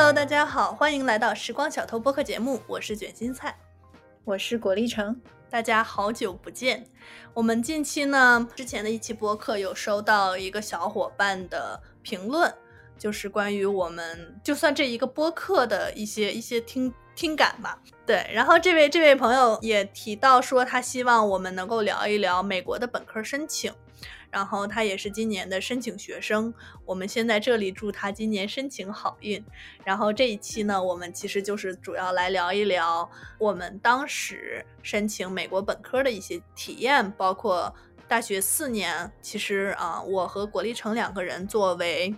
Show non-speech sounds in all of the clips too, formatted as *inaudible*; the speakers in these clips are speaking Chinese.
Hello，大家好，欢迎来到时光小偷播客节目，我是卷心菜，我是果粒橙，大家好久不见。我们近期呢，之前的一期播客有收到一个小伙伴的评论，就是关于我们就算这一个播客的一些一些听听感吧。对，然后这位这位朋友也提到说，他希望我们能够聊一聊美国的本科申请。然后他也是今年的申请学生，我们先在这里祝他今年申请好运。然后这一期呢，我们其实就是主要来聊一聊我们当时申请美国本科的一些体验，包括大学四年，其实啊，我和果粒橙两个人作为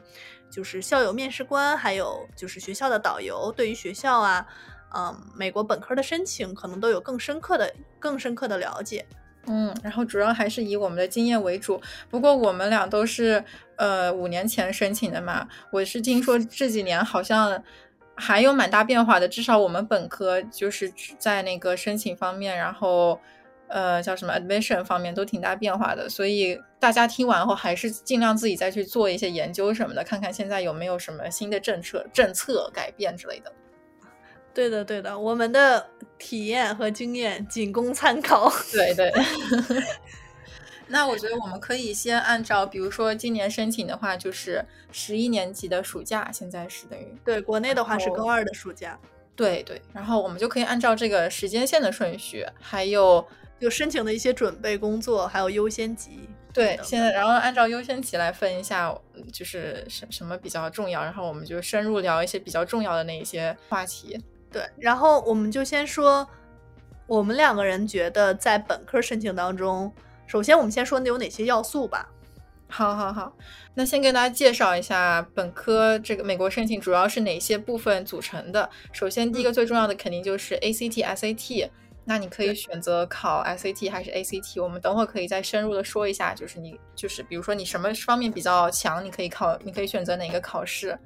就是校友面试官，还有就是学校的导游，对于学校啊，嗯，美国本科的申请可能都有更深刻的、更深刻的了解。嗯，然后主要还是以我们的经验为主。不过我们俩都是呃五年前申请的嘛，我是听说这几年好像还有蛮大变化的。至少我们本科就是在那个申请方面，然后呃叫什么 admission 方面都挺大变化的。所以大家听完后还是尽量自己再去做一些研究什么的，看看现在有没有什么新的政策政策改变之类的。对的，对的，我们的体验和经验仅供参考。对对。*laughs* 那我觉得我们可以先按照，比如说今年申请的话，就是十一年级的暑假，现在是等于对国内的话是高二的暑假。对对，然后我们就可以按照这个时间线的顺序，还有就申请的一些准备工作，还有优先级。对，现在然后按照优先级来分一下，就是什什么比较重要，然后我们就深入聊一些比较重要的那一些话题。对，然后我们就先说，我们两个人觉得在本科申请当中，首先我们先说有哪些要素吧。好，好，好，那先跟大家介绍一下本科这个美国申请主要是哪些部分组成的。首先，第一个最重要的肯定就是 ACT、SAT。那你可以选择考 SAT 还是 ACT，我们等会儿可以再深入的说一下，就是你就是比如说你什么方面比较强，你可以考，你可以选择哪个考试。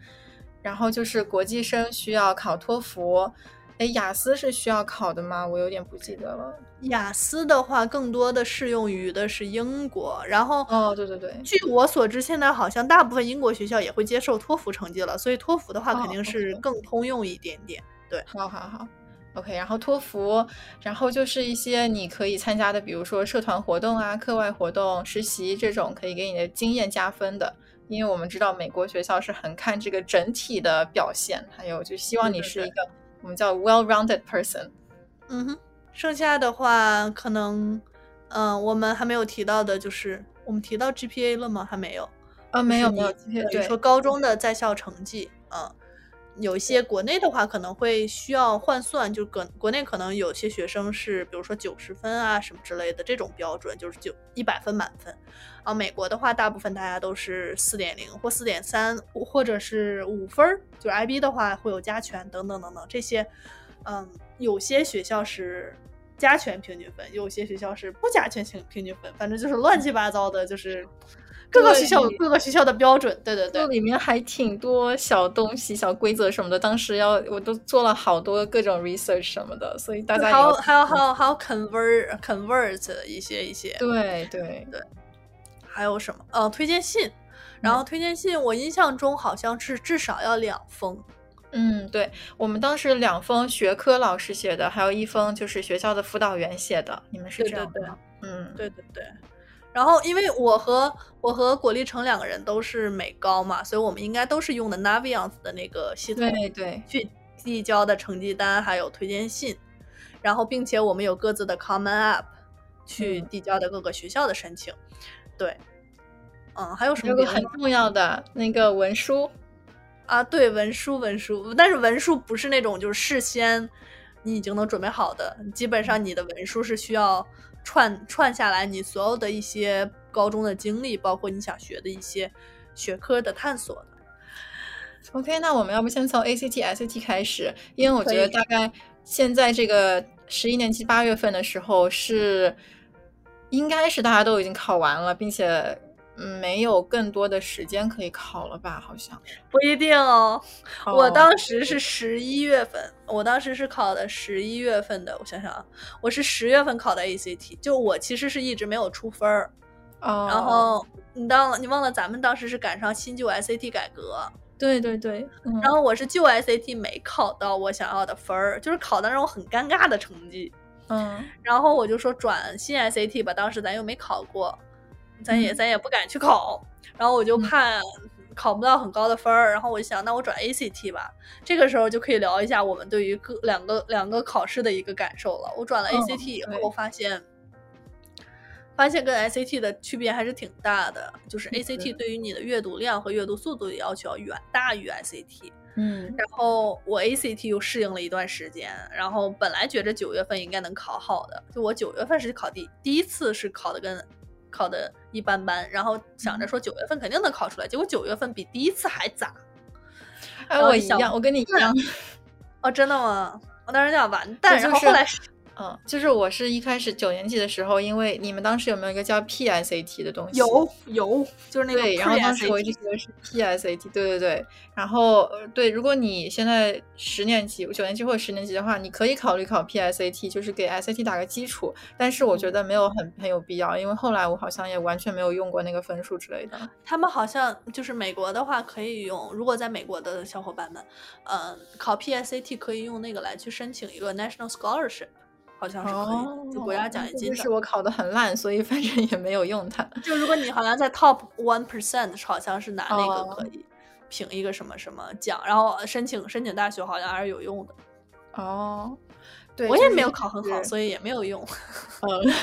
然后就是国际生需要考托福，哎，雅思是需要考的吗？我有点不记得了。雅思的话，更多的适用于的是英国。然后，哦，对对对，据我所知，现在好像大部分英国学校也会接受托福成绩了，所以托福的话肯定是更通用一点点。对，好好好，OK。然后托福，然后就是一些你可以参加的，比如说社团活动啊、课外活动、实习这种，可以给你的经验加分的。因为我们知道美国学校是很看这个整体的表现，还有就希望你是一个我们叫 well-rounded person。嗯哼，剩下的话可能，嗯，我们还没有提到的就是我们提到 GPA 了吗？还没有啊，没有没有，对，说高中的在校成绩，嗯。有一些国内的话可能会需要换算，就国国内可能有些学生是，比如说九十分啊什么之类的这种标准，就是九一百分满分。啊，美国的话，大部分大家都是四点零或四点三，或者是五分儿。就是 IB 的话会有加权等等等等这些。嗯，有些学校是加权平均分，有些学校是不加权平平均分，反正就是乱七八糟的，就是。各个学校有各个学校的标准，对对对，里面还挺多小东西、小规则什么的。当时要我都做了好多各种 research 什么的，所以大家还有还有还有还有 convert convert 一些一些，对对对，还有什么？呃，推荐信，然后推荐信我印象中好像是至少要两封。嗯，对我们当时两封学科老师写的，还有一封就是学校的辅导员写的。你们是这样吗？嗯，对对对。然后，因为我和我和果粒橙两个人都是美高嘛，所以我们应该都是用的 Naviance 的那个系统，对对，去递交的成绩单还有推荐信，然后并且我们有各自的 Common App 去递交的各个学校的申请，对，嗯，还有什么？有个很重要的那个文书啊，对，文书文书，但是文书不是那种就是事先你已经能准备好的，基本上你的文书是需要。串串下来，你所有的一些高中的经历，包括你想学的一些学科的探索的。OK，那我们要不先从 ACT、SAT 开始，因为我觉得大概现在这个十一年级八月份的时候是，应该是大家都已经考完了，并且。嗯，没有更多的时间可以考了吧？好像不一定哦。我当时是十一月份，我当时是考的十一月份的。我想想啊，我是十月份考的 ACT，就我其实是一直没有出分儿。哦。然后你当你忘了，咱们当时是赶上新旧 SAT 改革，对对对，嗯然后我是旧 SAT 没考到我想要的分儿，就是考的那种很尴尬的成绩。嗯然后我就说转新 SAT 吧，当时咱又没考过，咱也嗯咱也不敢去考，然后我就嗯怕考不到很高的分儿，然后我就想，那我转 ACT 吧。这个时候就可以聊一下我们对于各两个两个考试的一个感受了。我转了嗯 ACT 以对后，发现。发现跟 SAT 的区别还是挺大的，就是 ACT 对于你的阅读量和阅读速度的要求要远大于 SAT。嗯然后我 ACT 又适应了一段时间，然后本来觉着九月份应该能考好的，就我九月份是考第第一次是考的跟考的一般般，然后想着说九月份肯定能考出来，结果九月份比第一次还砸。哎，我一样，我跟你一样。*laughs* 哦，真的吗？我当时想完蛋，然后后来嗯，就是我是一开始九年级的时候，因为你们当时有没有一个叫 PSAT 的东西？有有就是那个对，然后当时我一直觉得是 PSAT，对对对。然后呃对，如果你现在十年级、九年级或者十年级的话，你可以考虑考 PSAT，就是给 SAT 打个基础。但是我觉得没有很很有必要，因为后来我好像也完全没有用过那个分数之类的。他们好像就是美国的话可以用，如果在美国的小伙伴们，呃，考 PSAT 可以用那个来去申请一个 National Scholarship，好像是可以，就国家奖学金是。我考的很烂，所以反正也没有用它。就如果你好像在 top one percent，好像是拿那个哦可以评一个什么什么奖，然后申请申请大学好像还是有用的。哦，对，我也没有考很好，所以也没有用。嗯，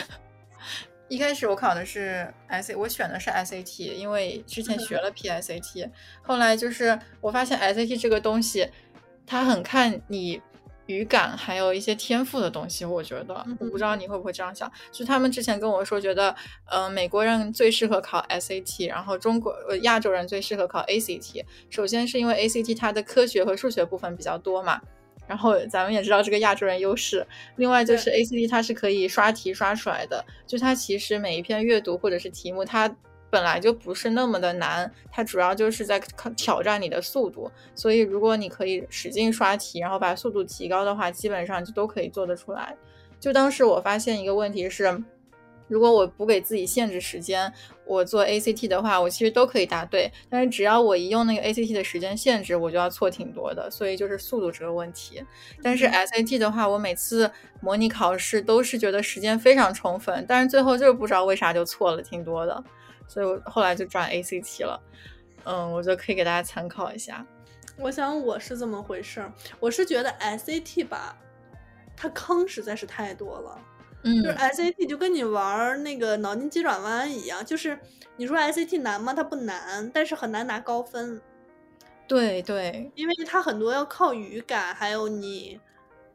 一开始我考的是 S，我选的是 SAT，因为之前学了 PSAT，后来就是我发现 SAT 这个东西，它很看你语感，还有一些天赋的东西。我觉得，我不知道你会不会这样想。就他们之前跟我说，觉得呃美国人最适合考 SAT，然后中国呃亚洲人最适合考 ACT。首先是因为 ACT 它的科学和数学部分比较多嘛。然后咱们也知道这个亚洲人优势，另外就是 ACT 它是可以刷题刷出来的，就它其实每一篇阅读或者是题目，它本来就不是那么的难，它主要就是在考挑战你的速度，所以如果你可以使劲刷题，然后把速度提高的话，基本上就都可以做得出来。就当时我发现一个问题是，如果我不给自己限制时间，我做 ACT 的话，我其实都可以答对。但是只要我一用那个 ACT 的时间限制，我就要错挺多的，所以就是速度这个问题。但是 SAT 的话，我每次模拟考试都是觉得时间非常充分，但是最后就是不知道为啥就错了挺多的，所以我后来就转 ACT 了。嗯，我觉得可以给大家参考一下。我想我是这么回事儿，我是觉得 SAT 吧，它坑实在是太多了。嗯就是 SAT 就跟你玩儿那个脑筋急转弯一样，就是你说 SAT 难吗？它不难，但是很难拿高分，对对，因为它很多要靠语感，还有你，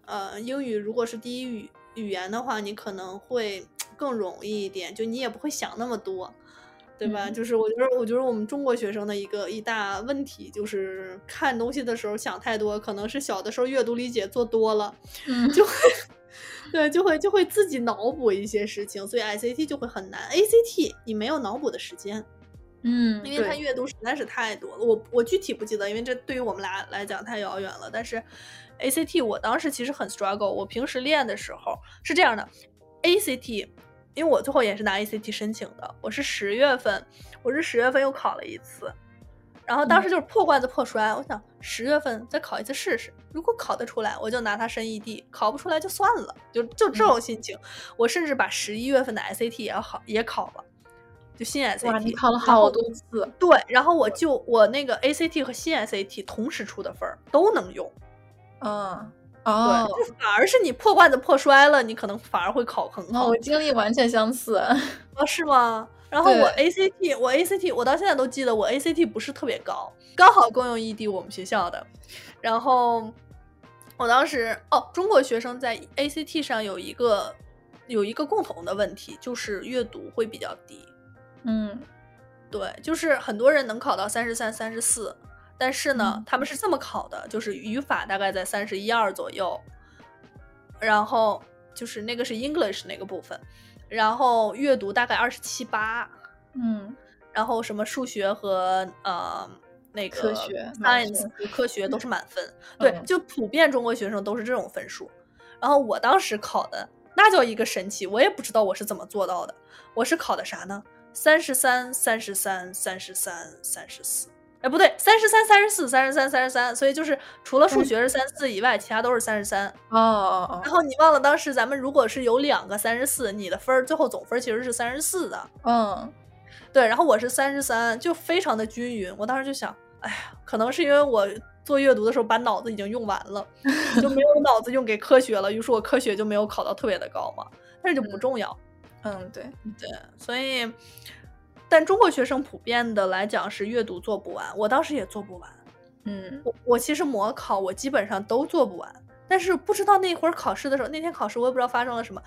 呃，英语如果是第一语语言的话，你可能会更容易一点，就你也不会想那么多。对吧？嗯就是我觉得，我觉得我们中国学生的一个一大问题就是看东西的时候想太多，可能是小的时候阅读理解做多了，嗯就会 *laughs* 对，就会就会自己脑补一些事情，所以 SAT 就会很难。ACT 你没有脑补的时间，嗯，因为它阅读实在是太多了。我我具体不记得，因为这对于我们俩来讲太遥远了。但是 ACT 我当时其实很 struggle，我平时练的时候是这样的，ACT。因为我最后也是拿 ACT 申请的，我是十月份，我是十月份又考了一次，然后当时就是破罐子破摔，我想十月份再考一次试试，如果考得出来，我就拿它申 ED，考不出来就算了，就就这种心情。我甚至把十一月份的 SAT 也考也考了，就新 SAT。你。考了好多次，对，然后我就我那个 ACT 和新 SAT 同时出的分儿都能用，嗯，对，哦，就反而是你破罐子破摔了，你可能反而会考很好。那我经历完全相似。哦，是吗？然后我 ACT，我 ACT，我到现在都记得我 ACT 不是特别高，刚好共用异地我们学校的。然后我当时哦，中国学生在 ACT 上有一个有一个共同的问题，就是阅读会比较低。嗯对，就是很多人能考到三十三、三十四，但是呢，嗯他们是这么考的，就是语法大概在三十一二左右，然后就是那个是 English 那个部分，然后阅读大概二十七八，嗯然后什么数学和呃那个科学满 science 科学都是满分，对，嗯就普遍中国学生都是这种分数。然后我当时考的那叫一个神奇，我也不知道我是怎么做到的。我是考的啥呢？三十三、三十三、三十三、三十四，哎，不对，三十三、三十四、三十三、三十三，所以就是除了数学是三十四以外，其他都是三十三。哦哦哦。然后你忘了当时咱们如果是有两个三十四，你的分儿最后总分其实是三十四的。嗯，对。然后我是三十三，就非常的均匀。我当时就想，哎呀，可能是因为我做阅读的时候把脑子已经用完了，*laughs* 就没有脑子用给科学了，于是我科学就没有考到特别的高嘛。但是就不重要。嗯，对对，所以。但中国学生普遍的来讲是阅读做不完，我当时也做不完。嗯，我我其实模考我基本上都做不完，但是不知道那会儿考试的时候，那天考试我也不知道发生了什么，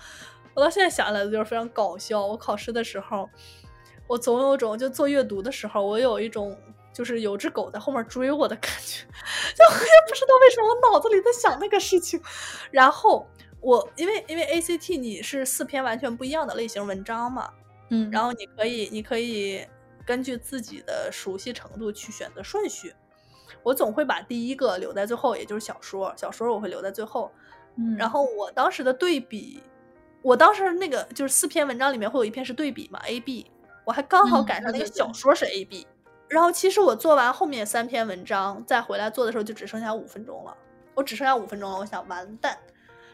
我到现在想起来就是非常搞笑。我考试的时候，我总有种就做阅读的时候，我有一种就是有只狗在后面追我的感觉，就我也不知道为什么我脑子里在想那个事情。然后我因为因为 ACT 你是四篇完全不一样的类型文章嘛。嗯，然后你可以，你可以根据自己的熟悉程度去选择顺序。我总会把第一个留在最后，也就是小说。小说我会留在最后。嗯，然后我当时的对比，我当时那个就是四篇文章里面会有一篇是对比嘛，A B，我还刚好赶上那个小说是 A B。然后其实我做完后面三篇文章，再回来做的时候就只剩下五分钟了。我只剩下五分钟了，我想完蛋。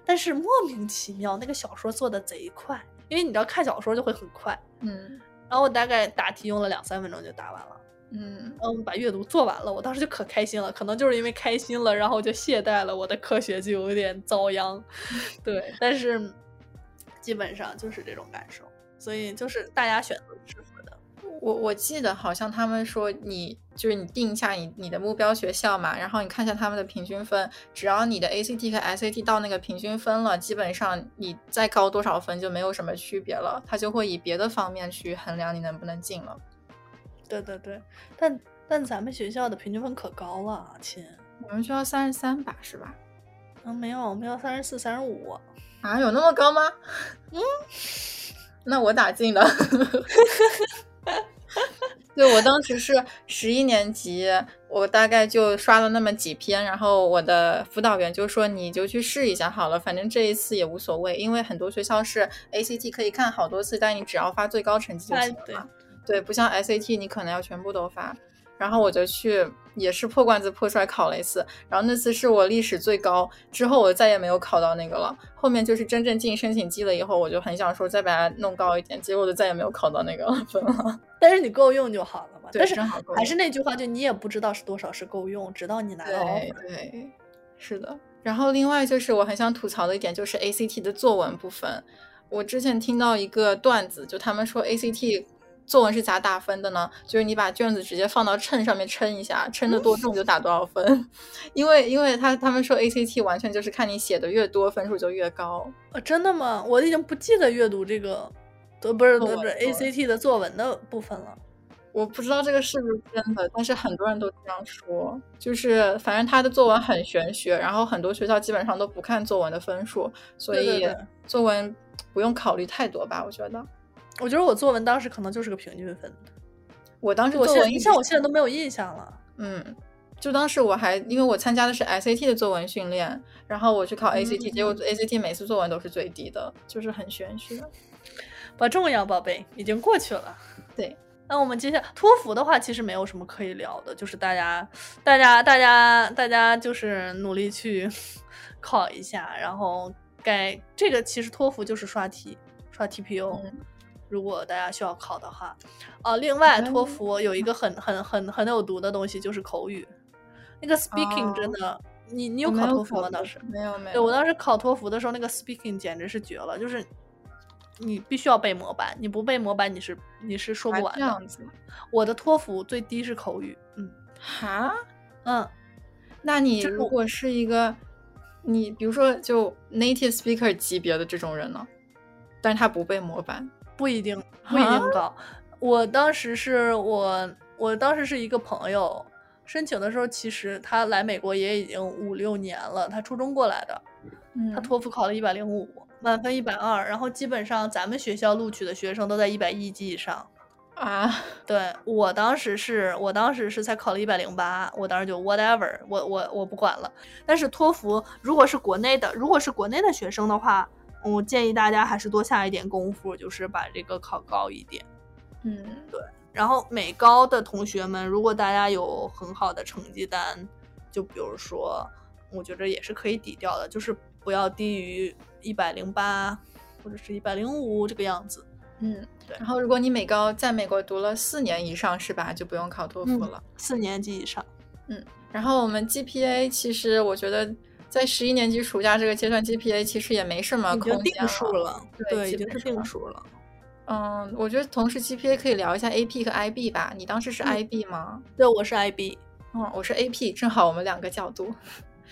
但是莫名其妙，那个小说做的贼快。因为你知道看小说就会很快，嗯，然后我大概答题用了两三分钟就答完了，嗯，然后把阅读做完了，我当时就可开心了，可能就是因为开心了，然后就懈怠了，我的科学就有点遭殃，*laughs* 对，但是基本上就是这种感受，所以就是大家选择适合的。我我记得好像他们说你。就是你定一下你你的目标学校嘛，然后你看一下他们的平均分，只要你的 ACT 和 SAT 到那个平均分了，基本上你再高多少分就没有什么区别了，他就会以别的方面去衡量你能不能进了。对对对，但但咱们学校的平均分可高了，亲，我们学校三十三吧，是吧？嗯，没有，我们要三十四、三十五。啊，有那么高吗？嗯，*laughs* 那我咋进了。*laughs* 对我当时是十一年级，我大概就刷了那么几篇，然后我的辅导员就说你就去试一下好了，反正这一次也无所谓，因为很多学校是 ACT 可以看好多次，但你只要发最高成绩就行了。对，不像 SAT 你可能要全部都发。然后我就去，也是破罐子破摔考了一次，然后那次是我历史最高，之后我再也没有考到那个了。后面就是真正进申请季了以后，我就很想说再把它弄高一点，结果就再也没有考到那个分了。*laughs* 但是你够用就好了嘛。对，正好够。还是那句话，就你也不知道是多少是够用，直到你拿到。对对，是的。然后另外就是我很想吐槽的一点就是 ACT 的作文部分，我之前听到一个段子，就他们说 ACT。作文是咋打分的呢？就是你把卷子直接放到秤上面称一下，称的多重就打多少分。*laughs* 因为，因为他他们说 ACT 完全就是看你写的越多，分数就越高。啊，真的吗？我已经不记得阅读这个，都不是不是 ACT 的作文的部分了。我不知道这个是不是真的，但是很多人都这样说。就是反正他的作文很玄学，然后很多学校基本上都不看作文的分数，所以作文不用考虑太多吧？我觉得。我觉得我作文当时可能就是个平均分，我当时作文像我现在都没有印象了。嗯，就当时我还因为我参加的是 SAT 的作文训练，然后我去考 ACT，结果 ACT 每次作文都是最低的，就是很玄学。不重要，宝贝，已经过去了。*laughs* 对，那我们接下来托福的话，其实没有什么可以聊的，就是大家、大家、大家、大家就是努力去 *laughs* 考一下，然后该这个其实托福就是刷题，刷 TPO。如果大家需要考的话，啊，另外托福有一个很很很很有毒的东西，就是口语。那个 speaking 真的，你你有考托福吗？当时没有没有。对我当时考托福的时候，那个 speaking 简直是绝了，就是你必须要背模板，你不背模板你是你是说不完的。这样子。我的托福最低是口语，嗯。哈？嗯。那你如果是一个你比如说就 native speaker 级别的这种人呢，但是他不背模板。不一定，不一定高。我当时是我，我当时是一个朋友申请的时候，其实他来美国也已经五六年了，他初中过来的，他托福考了一百零五，满分一百二，然后基本上咱们学校录取的学生都在一百一及以上啊。*laughs* 对我当时是我当时是才考了一百零八，我当时就 whatever，我我我不管了。但是托福如果是国内的，如果是国内的学生的话。我建议大家还是多下一点功夫，就是把这个考高一点。嗯，对。然后美高的同学们，如果大家有很好的成绩单，就比如说，我觉得也是可以抵掉的，就是不要低于一百零八或者是一百零五这个样子。嗯，对然后如果你美高在美国读了四年以上，是吧？就不用考托福了。四年级以上。嗯然后我们 GPA 其实我觉得在十一年级暑假这个阶段，GPA 其实也没什么已经空间定数了，对，已经是定数了。嗯，我觉得同时 GPA 可以聊一下 AP 和 IB 吧。你当时是嗯 IB 吗？对，我是 IB。嗯，我是 AP，正好我们两个角度。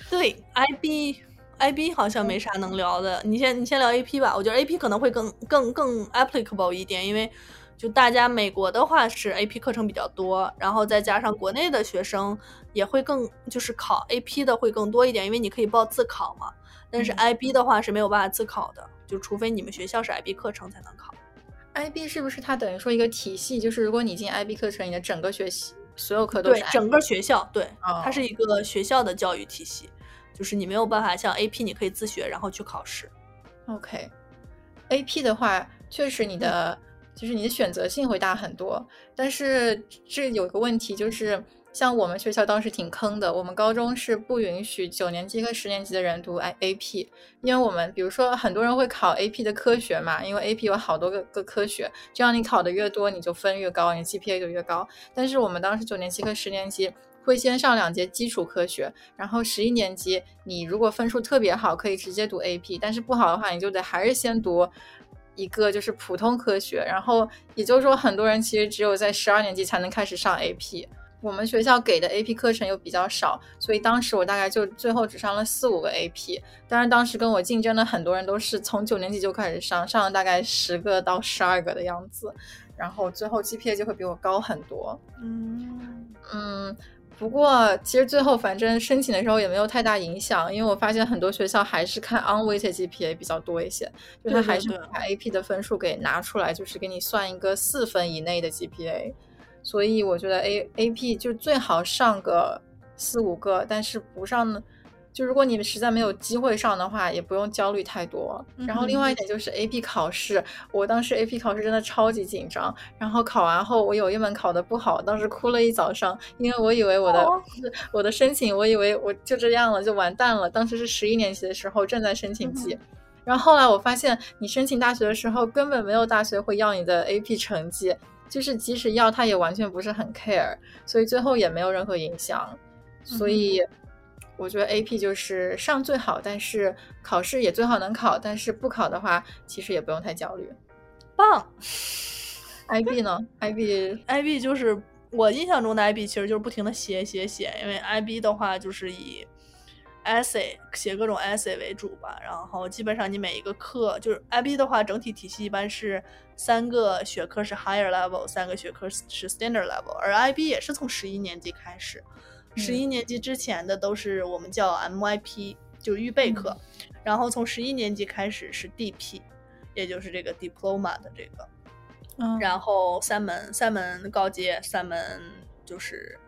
对，IB IB 好像没啥能聊的。你先你先聊 AP 吧，我觉得 AP 可能会更更更 applicable 一点，因为就大家美国的话是 AP 课程比较多，然后再加上国内的学生也会更就是考 AP 的会更多一点，因为你可以报自考嘛。但是嗯 IB 的话是没有办法自考的，就除非你们学校是 IB 课程才能考。IB 是不是它等于说一个体系？就是如果你进 IB 课程，你的整个学习所有课都是，IB 对整个学校，对，哦它是一个学校的教育体系，就是你没有办法像 AP 你可以自学然后去考试。OK。AP 的话，确实你的、就是你的选择性会大很多，但是这有个问题就是。像我们学校当时挺坑的，我们高中是不允许九年级和十年级的人读 I AP，因为我们比如说很多人会考 AP 的科学嘛，因为 AP 有好多个个科学，这样你考的越多，你就分越高，你 GPA 就越高。但是我们当时九年级和十年级会先上两节基础科学，然后十一年级你如果分数特别好，可以直接读 AP，但是不好的话，你就得还是先读一个就是普通科学。然后也就是说，很多人其实只有在十二年级才能开始上 AP。我们学校给的 AP 课程又比较少，所以当时我大概就最后只上了四五个 AP。当然，当时跟我竞争的很多人都是从九年级就开始上，上了大概十个到十二个的样子，然后最后 GPA 就会比我高很多。嗯，嗯，不过其实最后反正申请的时候也没有太大影响，因为我发现很多学校还是看 unweighted GPA 比较多一些，就他对对还是把 AP 的分数给拿出来，就是给你算一个四分以内的 GPA。所以我觉得 A A P 就最好上个四五个，但是不上呢，就如果你们实在没有机会上的话，也不用焦虑太多。然后另外一点就是 A P 考试，我当时 A P 考试真的超级紧张，然后考完后我有一门考的不好，当时哭了一早上，因为我以为我的、哦我的申请，我以为我就这样了，就完蛋了。当时是十一年级的时候，正在申请季。然后后来我发现，你申请大学的时候，根本没有大学会要你的 AP 成绩，就是即使要，他也完全不是很 care，所以最后也没有任何影响。所以我觉得 AP 就是上最好，但是考试也最好能考，但是不考的话，其实也不用太焦虑。棒。*laughs* IB 呢？IB IB 就是我印象中的 IB，其实就是不停的写写写，因为 IB 的话就是以 essay 写各种 essay 为主吧，然后基本上你每一个课就是 IB 的话，整体体系一般是三个学科是 higher level，三个学科是 standard level，而 IB 也是从十一年级开始，十一年级之前的都是我们叫 MYP，就是预备课，然后从十一年级开始是 DP，也就是这个 diploma 的这个。嗯，然后三门三门高阶，三门就是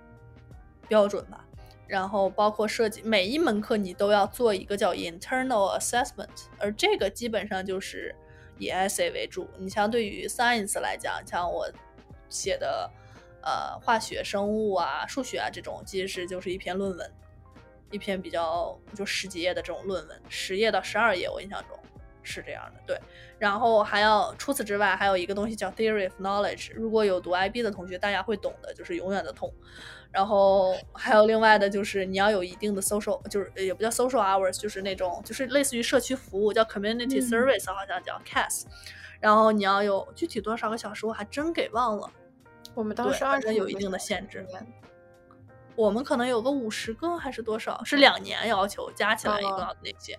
标准吧。然后包括设计，每一门课你都要做一个叫 internal assessment，而这个基本上就是以 essay 为主。你像对于 science 来讲，像我写的呃化学、生物啊、数学啊这种，其实就是一篇论文，一篇比较就十几页的这种论文，十页到十二页，我印象中是这样的。对，然后还要除此之外，还有一个东西叫 theory of knowledge。如果有读 IB 的同学，大家会懂的，就是永远的痛。然后还有另外的就是你要有一定的 social，就是也不叫 social hours，就是那种就是类似于社区服务，叫 community 嗯 service，、好像叫 CAS。然后你要有具体多少个小时，我还真给忘了。我们当时二十有一定的限制。我们可能有个五十个还是多少？是两年要求加起来一个哦那些。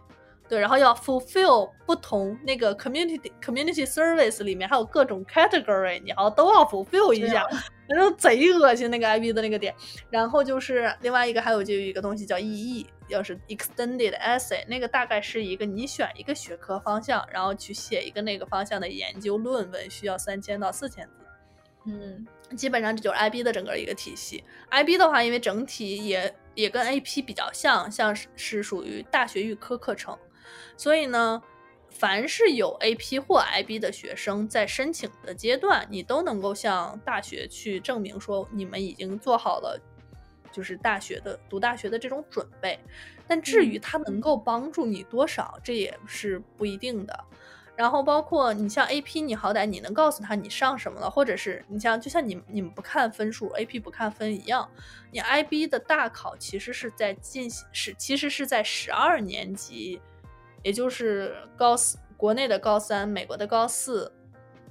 对，然后要 fulfill 不同那个 community community service 里面还有各种 category，你要都要 fulfill 一下，反正贼恶心那个 IB 的那个点。然后就是另外一个还有就有一个东西叫 EE，要是 extended essay，那个大概是一个你选一个学科方向，然后去写一个那个方向的研究论文，需要三千到四千字。嗯基本上这就是 IB 的整个一个体系。IB 的话，因为整体也也跟 AP 比较像，像是是属于大学预科课程，所以呢，凡是有 AP 或 IB 的学生，在申请的阶段，你都能够向大学去证明说你们已经做好了，就是大学的读大学的这种准备。但至于它能够帮助你多少，这也是不一定的。然后包括你像 AP，你好歹你能告诉他你上什么了，或者是你像就像你你们不看分数，AP 不看分一样，你 IB 的大考其实是在进行是其实是在十二年级，也就是高四国内的高三，美国的高四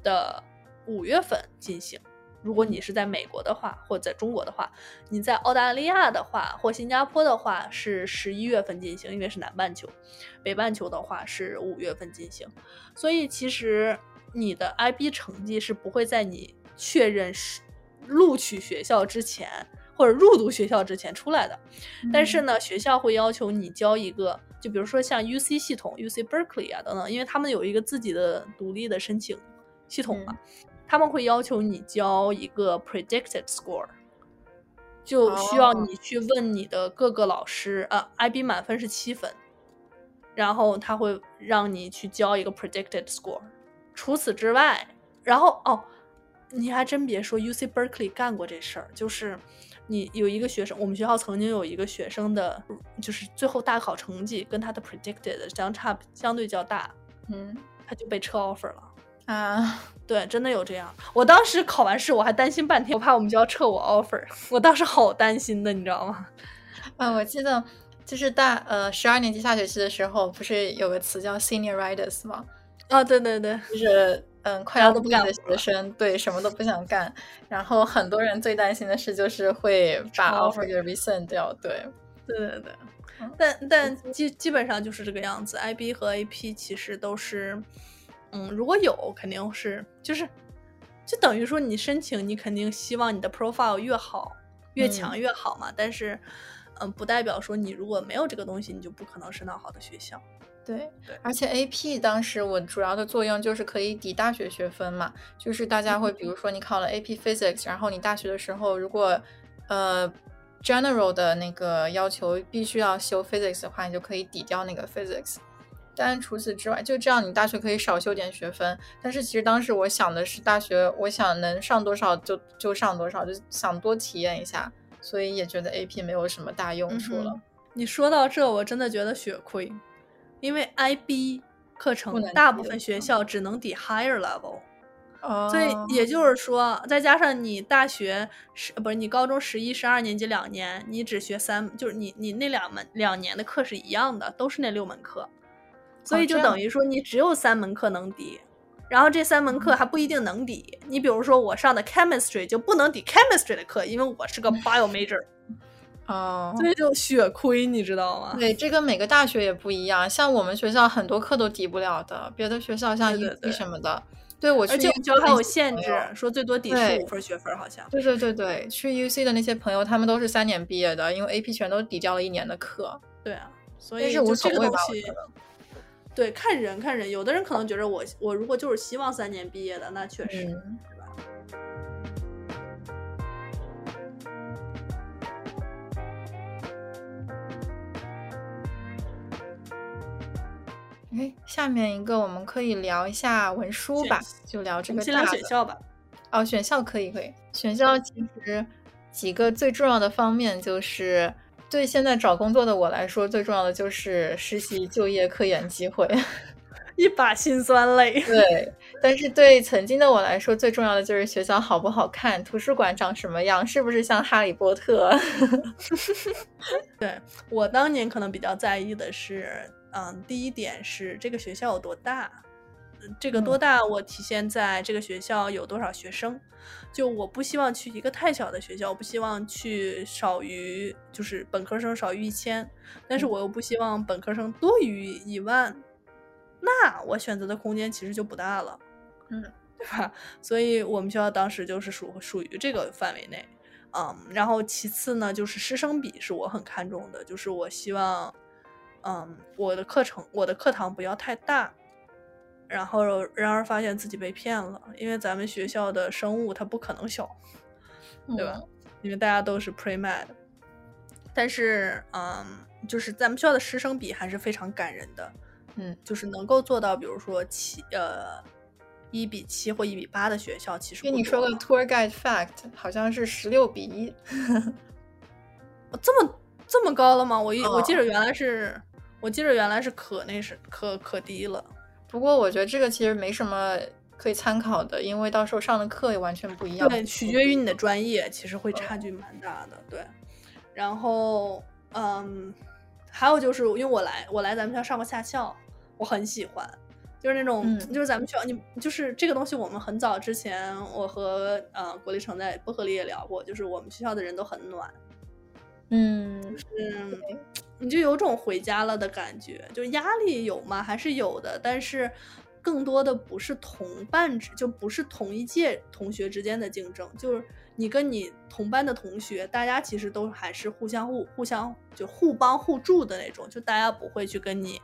的五月份进行。如果你是在美国的话，或在中国的话，你在澳大利亚的话，或新加坡的话是十一月份进行，因为是南半球；北半球的话是五月份进行。所以其实你的 IB 成绩是不会在你确认是录取学校之前，或者入读学校之前出来的。但是呢，学校会要求你交一个，就比如说像 UC 系统、UC Berkeley 啊等等，因为他们有一个自己的独立的申请系统嘛。他们会要求你交一个 predicted score，就需要你去问你的各个老师，呃，IB 满分是七分，然后他会让你去交一个 predicted score。除此之外，然后哦，你还真别说，UC Berkeley 干过这事儿，就是你有一个学生，我们学校曾经有一个学生的，就是最后大考成绩跟他的 predicted 相差相对较大，嗯，他就被撤 offer 了。啊，对，真的有这样。我当时考完试，我还担心半天，我怕我们就要撤我 offer，我当时好担心的，你知道吗？啊，我记得就是大呃十二年级下学期的时候，不是有个词叫 senioritis 吗？啊，对对对，就是嗯，快要毕业的学生，对，什么都不想干。然后很多人最担心的事，就是会把 offer 给 rescind 掉。对，对对对。但但基基本上就是这个样子。IB 和 AP 其实都是。嗯，如果有肯定是，就是，就等于说你申请，你肯定希望你的 profile 越好越强越好嘛。但是，嗯，不代表说你如果没有这个东西，你就不可能升到好的学校。对对，而且 AP 当时我主要的作用就是可以抵大学学分嘛，就是大家会比如说你考了 AP Physics，然后你大学的时候如果呃 general 的那个要求必须要修 Physics 的话，你就可以抵掉那个 Physics。但除此之外，就这样，你大学可以少修点学分。但是其实当时我想的是，大学我想能上多少就就上多少，就想多体验一下，所以也觉得 AP 没有什么大用处了。你说到这，我真的觉得血亏，因为 IB 课程大部分学校只能抵 higher level，所以也就是说，再加上你大学十不是你高中十一、十二年级两年，你只学三，就是你你那两门两年的课是一样的，都是那六门课。所以就等于说你只有三门课能抵，然后这三门课还不一定能抵。你比如说我上的 chemistry 就不能抵 chemistry 的课，因为我是个 bio major，哦，所以就血亏，你知道吗？对，这跟每个大学也不一样。像我们学校很多课都抵不了的，别的学校像 U 什么的，对我去而且学校还有限制，说最多抵十五分学分，好像。对对对对，去 UC 的那些朋友，他们都是三年毕业的，因为 AP 全都抵掉了一年的课。对啊，所以就这个东西。对，看人看人，有的人可能觉得我我如果就是希望三年毕业的，那确实，是吧？哎，下面一个我们可以聊一下文书吧，就聊这个先聊选校吧。哦，选校可以可以，选校其实几个最重要的方面就是。对现在找工作的我来说，最重要的就是实习、就业、科研机会，*laughs* 一把辛酸泪。*laughs* 对，但是对曾经的我来说，最重要的就是学校好不好看，图书馆长什么样，是不是像哈利波特？*laughs* 对我当年可能比较在意的是，嗯，第一点是这个学校有多大。这个多大？我体现在这个学校有多少学生？就我不希望去一个太小的学校，我不希望去少于就是本科生少于一千，但是我又不希望本科生多于一万，那我选择的空间其实就不大了，嗯，对吧？所以我们学校当时就是属属于这个范围内，嗯，然后其次呢，就是师生比是我很看重的，就是我希望，嗯，我的课程我的课堂不要太大。然后，然而发现自己被骗了，因为咱们学校的生物它不可能小，对吧？因为大家都是 pre med，但是，嗯，就是咱们学校的师生比还是非常感人的，嗯，就是能够做到，比如说七呃一比七或一比八的学校，其实跟你说个 tour guide fact，好像是十六比一，这么这么高了吗？我一、我记得原来是，我记得原来是可那是可可低了。不过我觉得这个其实没什么可以参考的，因为到时候上的课也完全不一样。对，取决于你的专业，其实会差距蛮大的。对，然后嗯，还有就是因为我来我来咱们学校上过夏校，我很喜欢，就是那种、嗯就是咱们学校你就是这个东西，我们很早之前我和呃国立城在薄荷里也聊过，就是我们学校的人都很暖。嗯，嗯，你就有种回家了的感觉，就压力有吗？还是有的，但是更多的不是同伴之，就不是同一届同学之间的竞争，就是你跟你同班的同学，大家其实都还是互相互互相就互帮互助的那种，就大家不会去跟你，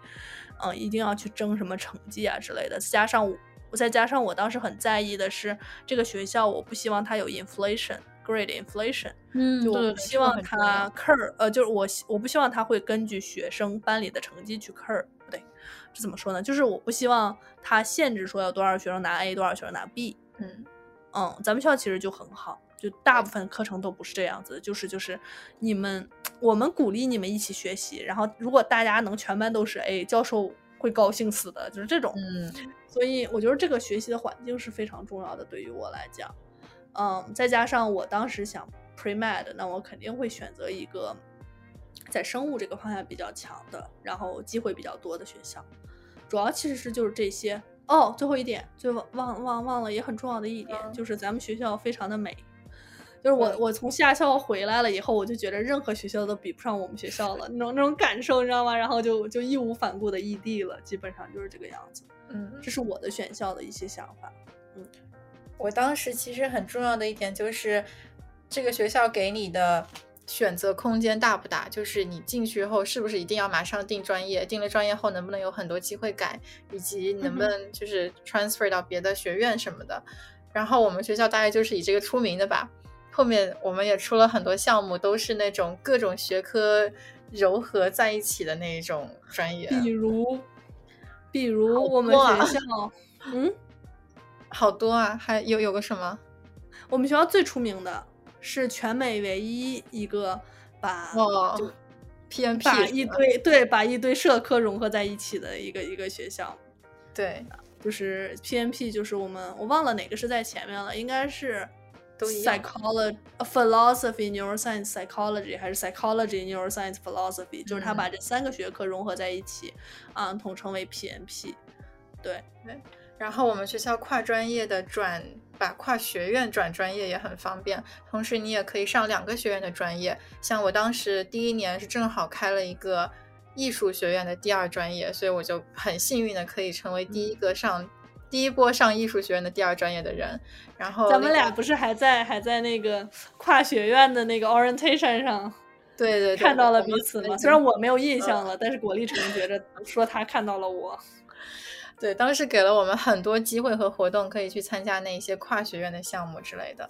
嗯，一定要去争什么成绩啊之类的。加上我再加上我当时很在意的是这个学校，我不希望它有 inflation。Grade inflation，嗯，就我不希望他 cur，呃，就是我希我不希望他会根据学生班里的成绩去 cur，不对，这怎么说呢？就是我不希望他限制说要多少学生拿 A，多少学生拿 B。嗯嗯，咱们学校其实就很好，就大部分课程都不是这样子，就是就是你们我们鼓励你们一起学习，然后如果大家能全班都是 A，教授会高兴死的，就是这种。嗯所以我觉得这个学习的环境是非常重要的，对于我来讲，嗯，再加上我当时想 pre med，那我肯定会选择一个在生物这个方向比较强的，然后机会比较多的学校。主要其实是就是这些哦。最后一点，最忘忘忘忘了也很重要的一点，嗯就是咱们学校非常的美。就是我我从夏校回来了以后，我就觉得任何学校都比不上我们学校了，那种那种感受，你知道吗？然后就就义无反顾的异地了，基本上就是这个样子。嗯，这是我的选校的一些想法。我当时其实很重要的一点就是，这个学校给你的选择空间大不大？就是你进去后是不是一定要马上定专业？定了专业后能不能有很多机会改，以及能不能就是 transfer 到别的学院什么的。然后我们学校大概就是以这个出名的吧。后面我们也出了很多项目，都是那种各种学科糅合在一起的那一种专业，比如，比如我们学校，*laughs* 嗯，好多啊！还有有个什么？我们学校最出名的是全美唯一一个把哦就，PNP 把一堆对把一堆社科融合在一起的一个一个学校，对就是 PMP，就是我们我忘了哪个是在前面了，应该是都一样 psychology、philosophy、neuroscience、psychology 还是 psychology、neuroscience、philosophy，就是它嗯把这三个学科融合在一起，啊，统称为 PMP。对对，然后我们学校跨专业的转，把跨学院转专业也很方便，同时你也可以上两个学院的专业。像我当时第一年是正好开了一个艺术学院的第二专业，所以我就很幸运的可以成为第一个上、第一波上艺术学院的第二专业的人。然后咱们俩不是还在还在那个跨学院的那个 orientation 上对对对看到了彼此吗？虽然我没有印象了，但是果粒橙觉着说他看到了我。对当时给了我们很多机会和活动，可以去参加那一些跨学院的项目之类的。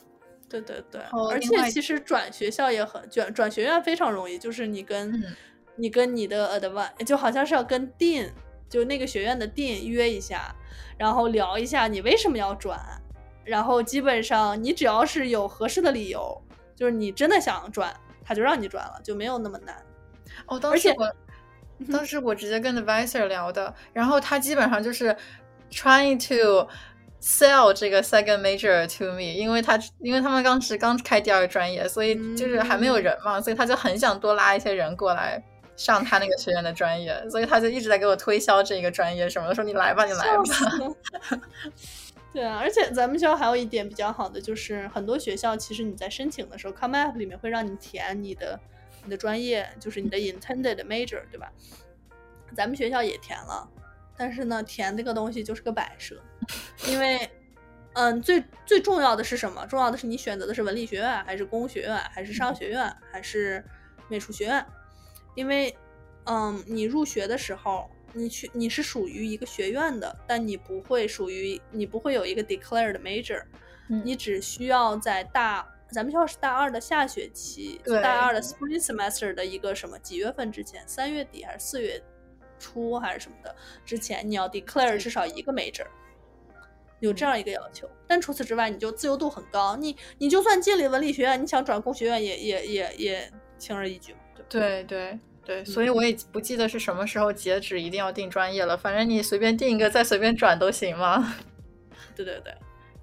对对对，而且其实转学校也很转转学院非常容易，就是你跟、嗯你跟你的 advan 就好像是要跟 dean 就那个学院的 dean 约一下，然后聊一下你为什么要转，然后基本上你只要是有合适的理由，就是你真的想转，他就让你转了，就没有那么难。哦，当而且时我当时我直接跟 advisor 聊的，然后他基本上就是 trying to sell 这个 second major to me，因为他因为他们当时刚开第二个专业，所以就是还没有人嘛，所以他就很想多拉一些人过来。上他那个学院的专业，所以他就一直在给我推销这个专业什么的，说你来吧，你来吧。*laughs* 对啊，而且咱们学校还有一点比较好的，就是很多学校其实你在申请的时候，Come App 里面会让你填你的你的专业，就是你的 intended major，对吧？咱们学校也填了，但是呢，填这个东西就是个摆设，因为，嗯，最最重要的是什么？重要的是你选择的是文理学院，还是工学院，还是商学院，还是美术学院？因为，嗯，你入学的时候，你去你是属于一个学院的，但你不会属于你不会有一个 declared major，、嗯你只需要在大咱们学校是大二的下学期，对大二的 spring semester 的一个什么几月份之前，三月底还是四月初还是什么的之前，你要 declare 至少一个 major，有这样一个要求。但除此之外，你就自由度很高，你你就算进了文理学院，你想转工学院也也也也轻而易举嘛。对对对，所以我也不记得是什么时候截止一定要定专业了，反正你随便定一个再随便转都行嘛。*laughs* 对对对。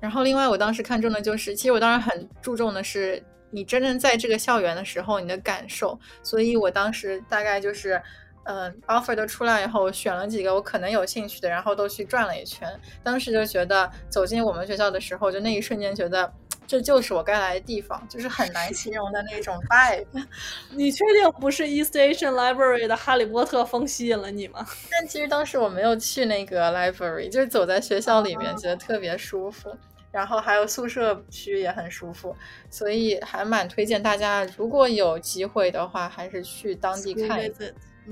然后另外我当时看中的就是，其实我当时很注重的是。你真正在这个校园的时候，你的感受。所以我当时大概就是，嗯，offer 都出来以后，选了几个我可能有兴趣的，然后都去转了一圈。当时就觉得走进我们学校的时候，就那一瞬间觉得这就是我该来的地方，就是很难形容的那种 vibe。*laughs* 你确定不是 East Asian Library 的哈利波特风吸引了你吗？但其实当时我没有去那个 library，就是走在学校里面，觉得特别舒服。然后还有宿舍区也很舒服，所以还蛮推荐大家，如果有机会的话，还是去当地看。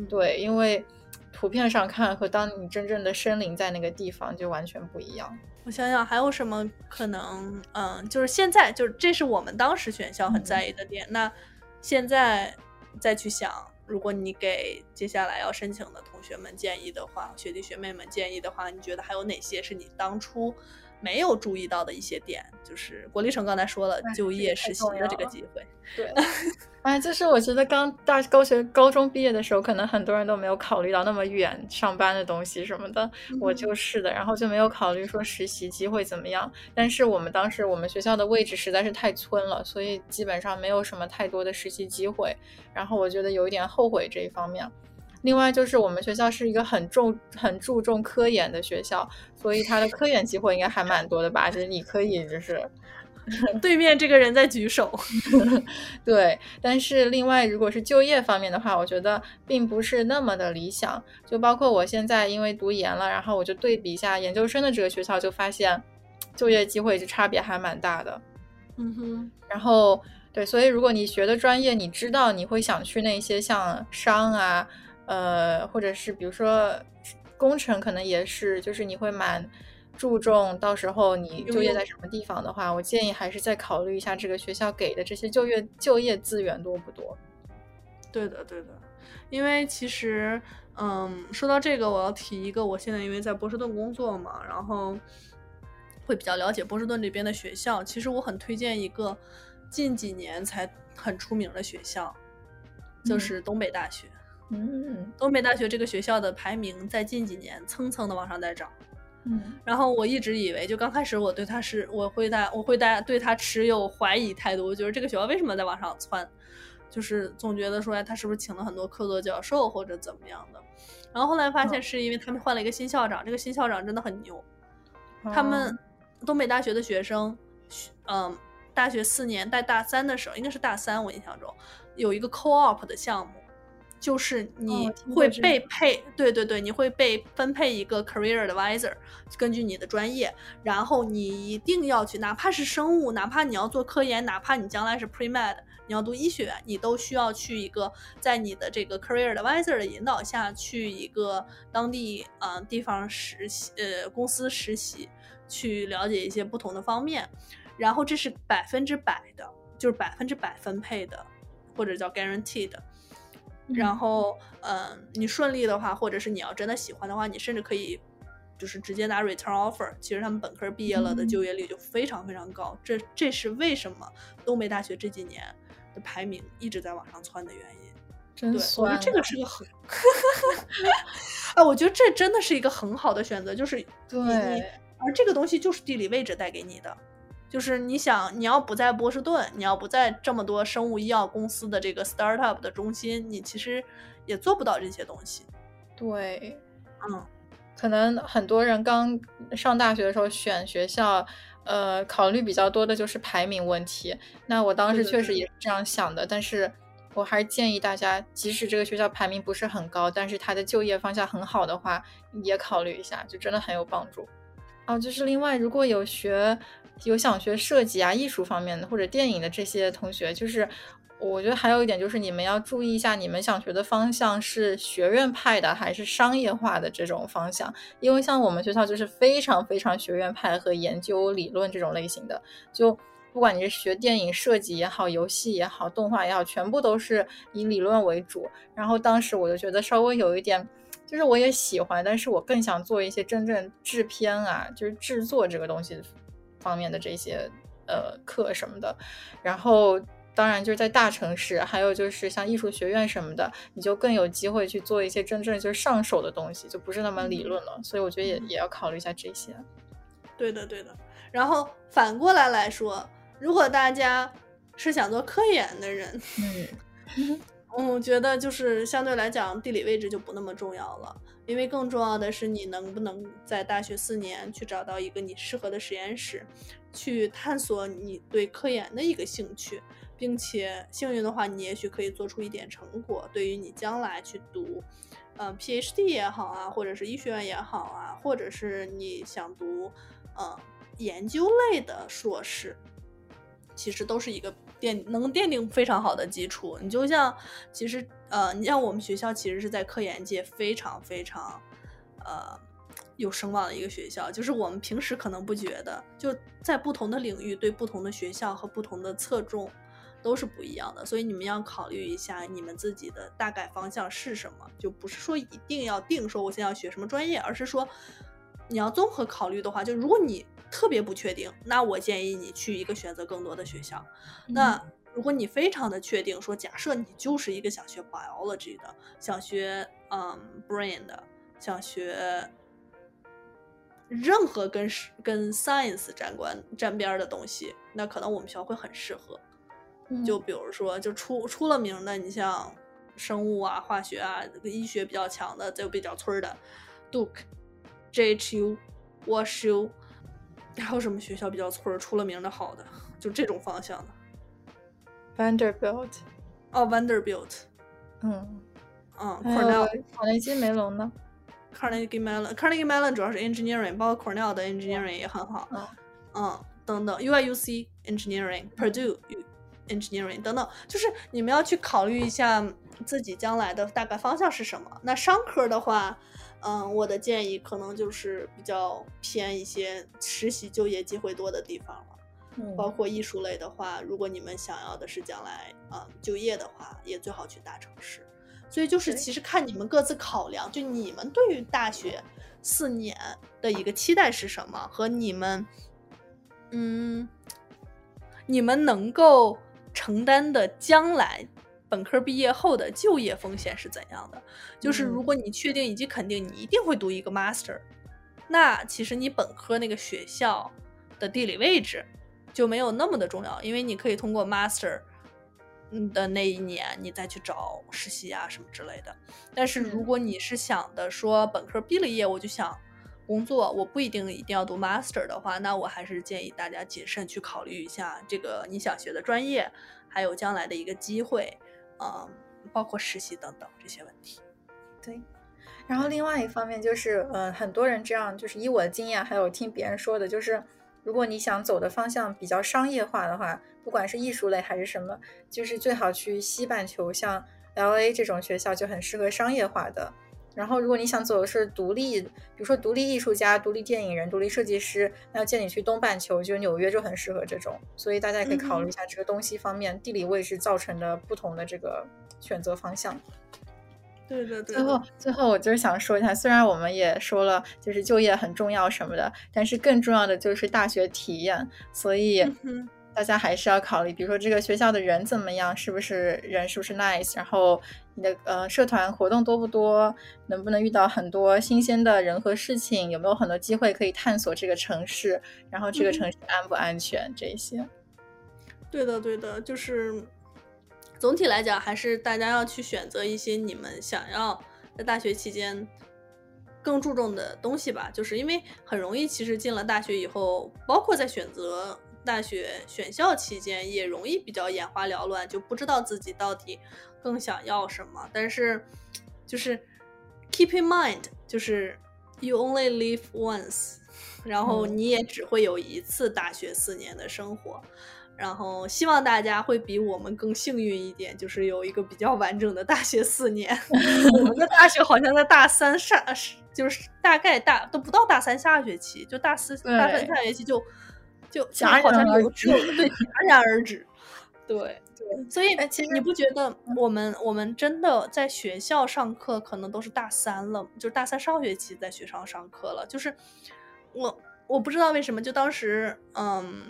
对，因为图片上看和当你真正的身临在那个地方就完全不一样。我想想还有什么可能？嗯，就是现在就是这是我们当时选校很在意的点。那现在再去想，如果你给接下来要申请的同学们建议的话，学弟学妹们建议的话，你觉得还有哪些是你当初？没有注意到的一些点，就是国立城刚才说了就业实习的这个机会。对，*laughs* 哎，就是我觉得刚大高学高中毕业的时候，可能很多人都没有考虑到那么远上班的东西什么的。我就是的，然后就没有考虑说实习机会怎么样。但是我们当时我们学校的位置实在是太村了，所以基本上没有什么太多的实习机会。然后我觉得有一点后悔这一方面。另外就是我们学校是一个很重、很注重科研的学校，所以它的科研机会应该还蛮多的吧？就是你可以，就是 *laughs* 对面这个人在举手，*laughs* 对。但是另外，如果是就业方面的话，我觉得并不是那么的理想。就包括我现在因为读研了，然后我就对比一下研究生的这个学校，就发现就业机会就差别还蛮大的。嗯哼。然后对，所以如果你学的专业，你知道你会想去那些像商啊。呃，或者是比如说工程，可能也是，就是你会蛮注重到时候你就业在什么地方的话，我建议还是再考虑一下这个学校给的这些就业就业资源多不多。对的，对的，因为其实，嗯，说到这个，我要提一个，我现在因为在波士顿工作嘛，然后会比较了解波士顿这边的学校。其实我很推荐一个近几年才很出名的学校，就是东北大学。嗯，东北大学这个学校的排名在近几年蹭蹭的往上在涨。嗯，然后我一直以为，就刚开始我对他是，我会在我会在对他持有怀疑态度，就是这个学校为什么在往上窜，就是总觉得说，哎，他是不是请了很多客座教授或者怎么样的？然后后来发现是因为他们换了一个新校长，这个新校长真的很牛。他们东北大学的学生，嗯，大学四年带大三的时候，应该是大三，我印象中有一个 co-op 的项目。就是你会被配，对对对，你会被分配一个 career advisor，根据你的专业，然后你一定要去，哪怕是生物，哪怕你要做科研，哪怕你将来是 pre med，你要读医学院，你都需要去一个在你的这个 career advisor 的引导下去一个当地呃地方实习，呃公司实习，去了解一些不同的方面，然后这是百分之百的，就是百分之百分配的，或者叫 guaranteed。然后，嗯，你顺利的话，或者是你要真的喜欢的话，你甚至可以就是直接拿 return offer。其实他们本科毕业了的就业率就非常非常高，这这是为什么东北大学这几年的排名一直在往上窜的原因。真对，我觉得这个是个很，*laughs* 啊，我觉得这真的是一个很好的选择，就是对，而这个东西就是地理位置带给你的。就是你想，你要不在波士顿，你要不在这么多生物医药公司的这个 startup 的中心，你其实也做不到这些东西。对，嗯，可能很多人刚上大学的时候选学校，呃，考虑比较多的就是排名问题。那我当时确实也是这样想的，但是我还是建议大家，即使这个学校排名不是很高，但是它的就业方向很好的话，也考虑一下，就真的很有帮助。哦，就是另外如果有学。有想学设计啊、艺术方面的或者电影的这些同学，就是我觉得还有一点就是你们要注意一下，你们想学的方向是学院派的还是商业化的这种方向。因为像我们学校就是非常非常学院派和研究理论这种类型的，就不管你是学电影设计也好、游戏也好、动画也好，全部都是以理论为主。然后当时我就觉得稍微有一点。就是我也喜欢，但是我更想做一些真正制片啊，就是制作这个东西方面的这些呃课什么的。然后当然就是在大城市，还有就是像艺术学院什么的，你就更有机会去做一些真正就是上手的东西，就不是那么理论了。所以我觉得也也要考虑一下这些。对的，对的。然后反过来来说，如果大家是想做科研的人，嗯。*laughs* 嗯，我觉得就是相对来讲，地理位置就不那么重要了，因为更重要的是你能不能在大学四年去找到一个你适合的实验室，去探索你对科研的一个兴趣，并且幸运的话，你也许可以做出一点成果，对于你将来去读，嗯，PhD 也好啊，或者是医学院也好啊，或者是你想读，嗯，研究类的硕士，其实都是一个。奠能奠定非常好的基础。你就像，其实呃，你像我们学校其实是在科研界非常非常，呃，有声望的一个学校。就是我们平时可能不觉得，就在不同的领域，对不同的学校和不同的侧重都是不一样的。所以你们要考虑一下你们自己的大概方向是什么，就不是说一定要定说我现在要学什么专业，而是说你要综合考虑的话，就如果你。特别不确定，那我建议你去一个选择更多的学校。那如果你非常的确定，说假设你就是一个想学 biology 的，想学嗯 brain 的，想学任何跟跟 science 沾关沾边的东西，那可能我们学校会很适合。就比如说，就出出了名的，你像生物啊、化学啊、医学比较强的，就比较村的，Duke、JHU、WashU。还有什么学校比较村儿出了名的好的，就这种方向的？Vanderbilt，哦，Vanderbilt，嗯嗯，Cornell，卡内基梅隆呢？Carnegie Mellon，Carnegie Mellon 主要是 engineering，包括 Cornell 的 engineering 也很好，嗯嗯，等等，UIUC engineering，Purdue engineering 等等，就是你们要去考虑一下自己将来的大概方向是什么。那商科的话。嗯，我的建议可能就是比较偏一些实习就业机会多的地方了。嗯，包括艺术类的话，如果你们想要的是将来嗯就业的话，也最好去大城市。所以就是其实看你们各自考量，就你们对于大学四年的一个期待是什么，和你们嗯你们能够承担的将来。本科毕业后的就业风险是怎样的？就是如果你确定以及肯定你一定会读一个 master，那其实你本科那个学校的地理位置就没有那么的重要，因为你可以通过 master 的那一年你再去找实习啊什么之类的。但是如果你是想的说本科毕了业我就想工作，我不一定一定要读 master 的话，那我还是建议大家谨慎去考虑一下这个你想学的专业，还有将来的一个机会。嗯，包括实习等等这些问题。对，然后另外一方面就是，呃，很多人这样，就是以我的经验，还有听别人说的，就是如果你想走的方向比较商业化的话，不管是艺术类还是什么，就是最好去西半球，像 L A 这种学校就很适合商业化的。然后，如果你想走的是独立，比如说独立艺术家、独立电影人、独立设计师，那要建议去东半球，就纽约就很适合这种。所以大家可以考虑一下这个东西方面地理位置造成的不同的这个选择方向。对对对。最后，最后我就是想说一下，虽然我们也说了，就是就业很重要什么的，但是更重要的就是大学体验。所以。大家还是要考虑，比如说这个学校的人怎么样，是不是人是不是 nice，然后你的呃社团活动多不多，能不能遇到很多新鲜的人和事情，有没有很多机会可以探索这个城市，然后这个城市安不安全这些。对的，对的，就是总体来讲，还是大家要去选择一些你们想要在大学期间更注重的东西吧，就是因为很容易，其实进了大学以后，包括在选择。大学选校期间也容易比较眼花缭乱，就不知道自己到底更想要什么。但是，就是 keep in mind，就是 you only live once，然后你也只会有一次大学四年的生活。然后希望大家会比我们更幸运一点，就是有一个比较完整的大学四年。*laughs* 我们的大学好像在大三上，就是大概大都不到大三下学期，就大四大三下学期就。就戛然而止，对，戛然而止，对 *laughs* 对，所以哎其实你不觉得我们我们真的在学校上课，可能都是大三了，就是大三上学期在学校上课了。就是我我不知道为什么，就当时嗯，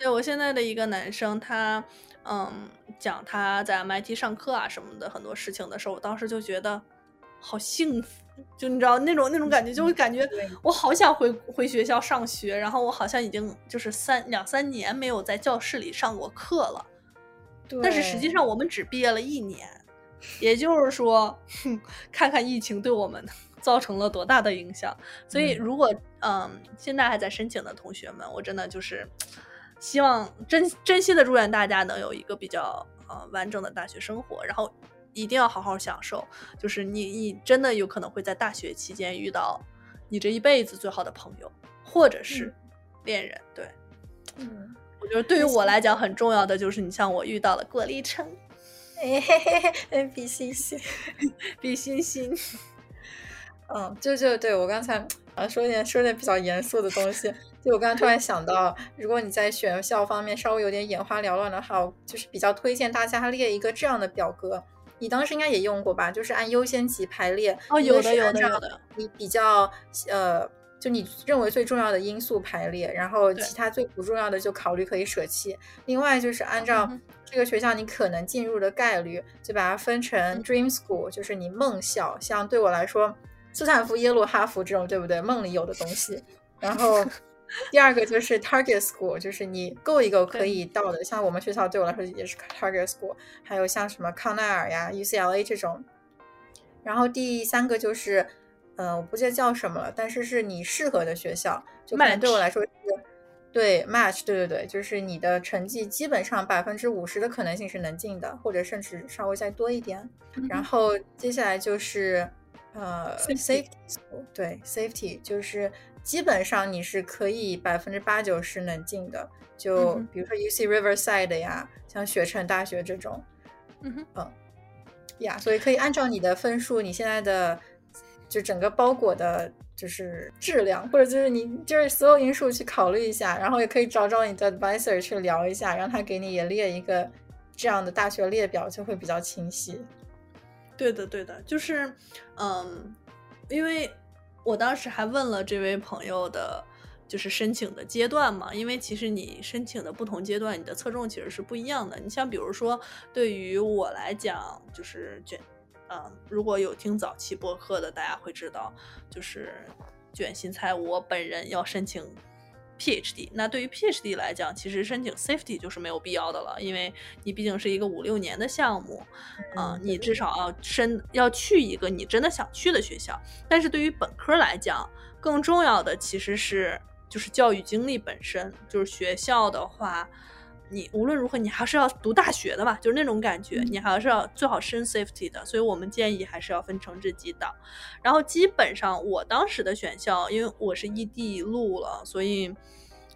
对我现在的一个男生，他嗯讲他在 MIT 上课啊什么的很多事情的时候，我当时就觉得好幸福。就你知道那种那种感觉，就会感觉我好想回回学校上学，然后我好像已经就是三两三年没有在教室里上过课了。但是实际上我们只毕业了一年，也就是说，哼，*laughs* 看看疫情对我们 *laughs* 造成了多大的影响。所以，嗯如果嗯现在还在申请的同学们，我真的就是希望真真心的祝愿大家能有一个比较呃完整的大学生活，然后一定要好好享受。就是你你真的有可能会在大学期间遇到你这一辈子最好的朋友，或者是恋人。对嗯，我觉得对于我来讲很重要的就是，你像我遇到了郭立成。哎嘿嘿比心心。比心 *laughs* 心，嗯，就就对我刚才啊说点说点比较严肃的东西，就我刚刚突然想到，如果你在选校方面稍微有点眼花缭乱的话，我就是比较推荐大家列一个这样的表格。你当时应该也用过吧？就是按优先级排列。哦，有的有的有的，你比较呃，就你认为最重要的因素排列，然后其他最不重要的就考虑可以舍弃。另外就是按照这个学校你可能进入的概率，就把它分成嗯 dream school，就是你梦校。像对我来说，斯坦福、耶鲁、哈佛这种，对不对？梦里有的东西。然后第二个就是 target school，就是你够一够可以到的。像我们学校对我来说也是 target school，还有像什么康奈尔呀、UCLA 这种。然后第三个就是，呃，我不记得叫什么了，但是是你适合的学校，就可能对我来说是，对 match，对对对，就是你的成绩基本上百分之五十的可能性是能进的，或者甚至稍微再多一点。然后接下来就是呃 Safety school，对 safety 就是基本上你是可以百分之八九十能进的，就比如说 UC Riverside 呀，像雪城大学这种，嗯哼，呀所以可以按照你的分数，你现在的就整个包裹的。就是质量，或者就是你就是所有因素去考虑一下，然后也可以找找你的 advisor 去聊一下，让他给你也列一个这样的大学列表，就会比较清晰。对的对的，就是嗯，因为我当时还问了这位朋友的。就是申请的阶段嘛，因为其实你申请的不同阶段，你的侧重其实是不一样的。你像比如说，对于我来讲，就是卷，嗯，如果有听早期播客的，大家会知道，就是卷心菜，我本人要申请 PhD。那对于 PhD 来讲，其实申请 Safety 就是没有必要的了，因为你毕竟是一个五六年的项目，啊、嗯你至少要申要去一个你真的想去的学校。但是对于本科来讲，更重要的其实是就是教育经历本身，就是学校的话。你无论如何，你还是要读大学的嘛，就是那种感觉，嗯你还是要最好升 safety 的，所以我们建议还是要分成这几档。然后基本上我当时的选校，因为我是异地录了，所以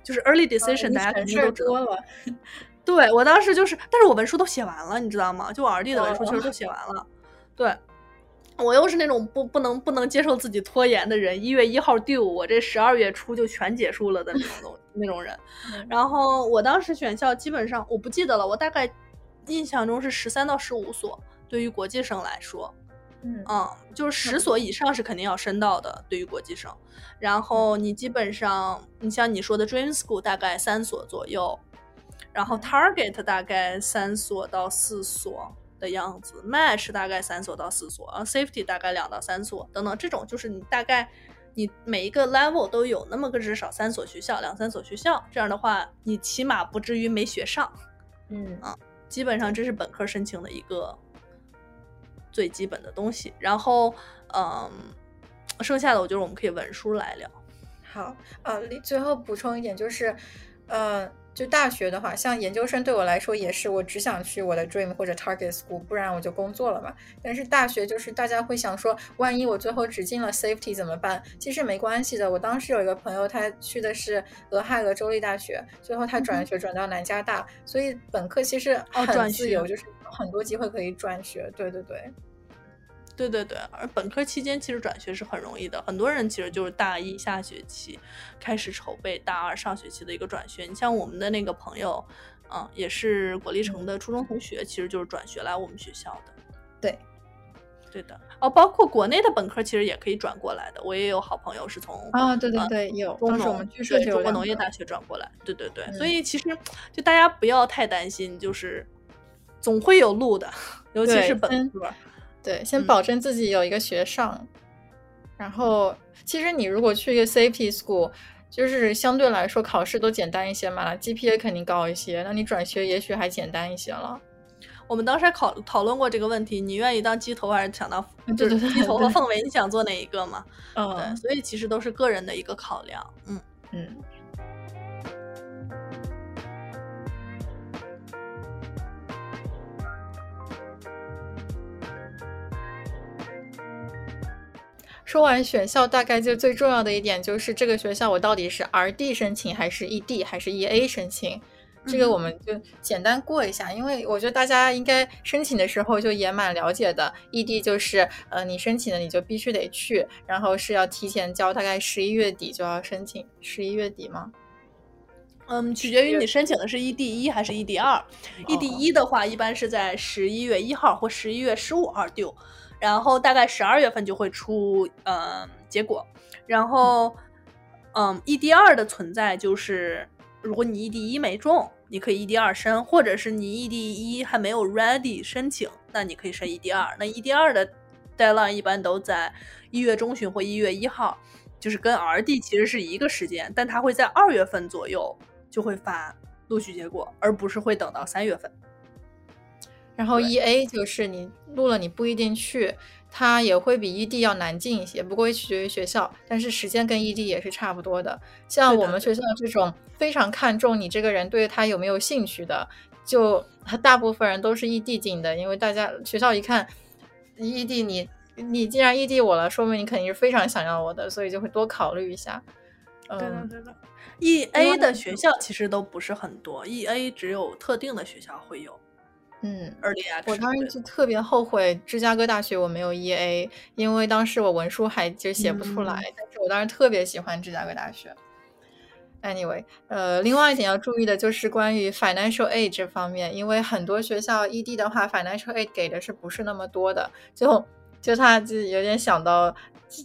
就是 early decision，、大家肯定都知道。多了。对我当时就是，但是我文书都写完了，你知道吗？就我二弟的文书其实哦都写完了。对，我又是那种不不能不能接受自己拖延的人，一月一号 due，我这十二月初就全结束了的那种东那种人。嗯 *laughs* 然后我当时选校基本上我不记得了，我大概印象中是十三到十五所，对于国际生来说。嗯嗯，就是十所以上是肯定要申到的，对于国际生。然后你基本上，你像你说的 Dream School 大概三所左右，然后嗯 Target 大概三所到四所的样子，Match 大概三所到四所，然后 Safety 大概两到三所等等，这种就是你大概你每一个 level 都有那么个至少三所学校，两三所学校，这样的话你起码不至于没学上。嗯啊基本上这是本科申请的一个最基本的东西。然后，嗯，剩下的我觉得我们可以文书来聊。好，呃，另最后补充一点就是，呃，就大学的话，像研究生对我来说也是，我只想去我的 dream 或者 target school，不然我就工作了嘛。但是大学就是大家会想说，万一我最后只进了 safety 怎么办？其实没关系的。我当时有一个朋友，他去的是俄亥俄州立大学，最后他转学转到南加大，所以本科其实哦转学很自由，就是有很多机会可以转学。对对对。对对对，而本科期间其实转学是很容易的，很多人其实就是大一下学期开始筹备大二上学期的一个转学。你像我们的那个朋友，嗯，也是果粒城的初中同学，其实就是转学来我们学校的。对，对的。哦，包括国内的本科其实也可以转过来的，我也有好朋友是从啊，对对对，有中农我们据说中国农业大学转过来。对对对，所以其实就大家不要太担心，就是总会有路的，尤其是本科。对，先保证自己有一个学上。然后，其实你如果去一个 safety school，就是相对来说考试都简单一些嘛，GPA 肯定高一些，那你转学也许还简单一些了。我们当时还考讨论过这个问题，你愿意当鸡头还是想当就是鸡头和凤尾？你想做哪一个嘛？嗯，对，所以其实都是个人的一个考量。嗯嗯。说完选校，大概就最重要的一点就是这个学校我到底是 RD 申请还是 ED 还是 EA 申请？这个我们就简单过一下，因为我觉得大家应该申请的时候就也蛮了解的。ED 就是呃你申请的你就必须得去，然后是要提前交，大概十一月底就要申请。十一月底吗？嗯，取决于你申请的是 ED 一还是 ED 二。ED 一的话，一般是在十一月一号或十一月十五号丢。然后大概十二月份就会出呃结果，然后嗯，ED 二的存在就是，如果你 ED 一没中，你可以 ED 二申，或者是你 ED 一还没有 ready 申请，那你可以申 ED 二。那 ED 二的 deadline 一般都在一月中旬或一月一号，就是跟 RD 其实是一个时间，但它会在二月份左右就会发录取结果，而不是会等到三月份。然后 E A 就是你录了你不一定去，它也会比 E D 要难进一些，不过也取决于学校，但是时间跟 E D 也是差不多的。像我们学校这种非常看重你这个人对他有没有兴趣的，就大部分人都是 E D 进的，因为大家学校一看 E D 你你既然 E D 我了，说明你肯定是非常想要我的，所以就会多考虑一下。对的对的，E A 的学校其实都不是很多，E A 只有特定的学校会有。嗯，二零我当时就特别后悔芝加哥大学我没有 E A，因为当时我文书还就写不出来。但是我当时特别喜欢芝加哥大学。Anyway，呃，另外一点要注意的就是关于 financial aid 这方面，因为很多学校 E D 的话，financial aid 给的是不是那么多的？就就他就有点想到，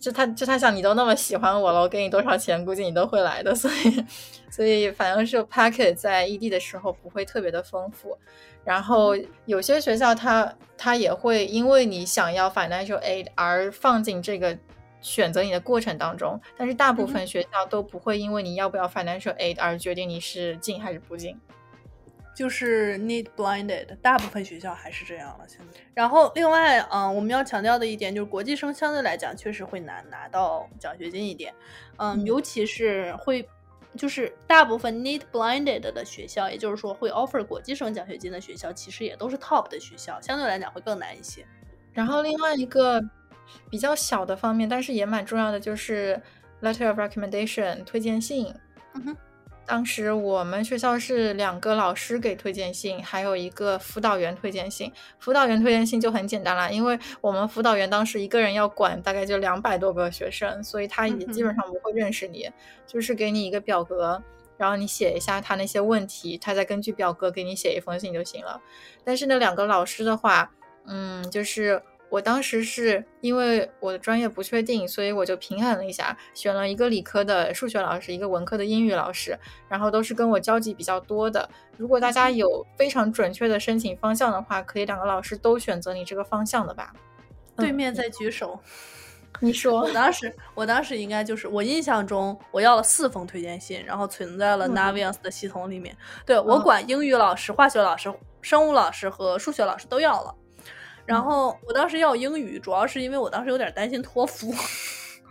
就他就他想你都那么喜欢我了，我给你多少钱，估计你都会来的。所以所以 financial packet 在 E D 的时候不会特别的丰富。然后有些学校，它它也会因为你想要 financial aid 而放进这个选择你的过程当中，但是大部分学校都不会因为你要不要 financial aid 而决定你是进还是不进，就是 need blinded，大部分学校还是这样了。现在，然后另外，嗯，我们要强调的一点就是，国际生相对来讲确实会难拿到奖学金一点，嗯，尤其是会。就是大部分 need blinded 的学校，也就是说会 offer 国际生奖学金的学校，其实也都是 top 的学校，相对来讲会更难一些。然后另外一个比较小的方面，但是也蛮重要的，就是 letter of recommendation 推荐信。嗯哼。当时我们学校是两个老师给推荐信，还有一个辅导员推荐信。辅导员推荐信就很简单啦，因为我们辅导员当时一个人要管大概就两百多个学生，所以他也基本上不会认识你，就是给你一个表格，然后你写一下他那些问题，他再根据表格给你写一封信就行了。但是那两个老师的话，嗯，就是。我当时是因为我的专业不确定，所以我就平衡了一下，选了一个理科的数学老师，一个文科的英语老师，然后都是跟我交集比较多的。如果大家有非常准确的申请方向的话，可以两个老师都选择你这个方向的吧。对面在举手，*laughs* 你说。我当时，我当时应该就是我印象中，我要了四封推荐信，然后存在了 Naviance 的系统里面。对我管英语老师、化学老师、生物老师和数学老师都要了。然后我当时要英语，主要是因为我当时有点担心托福。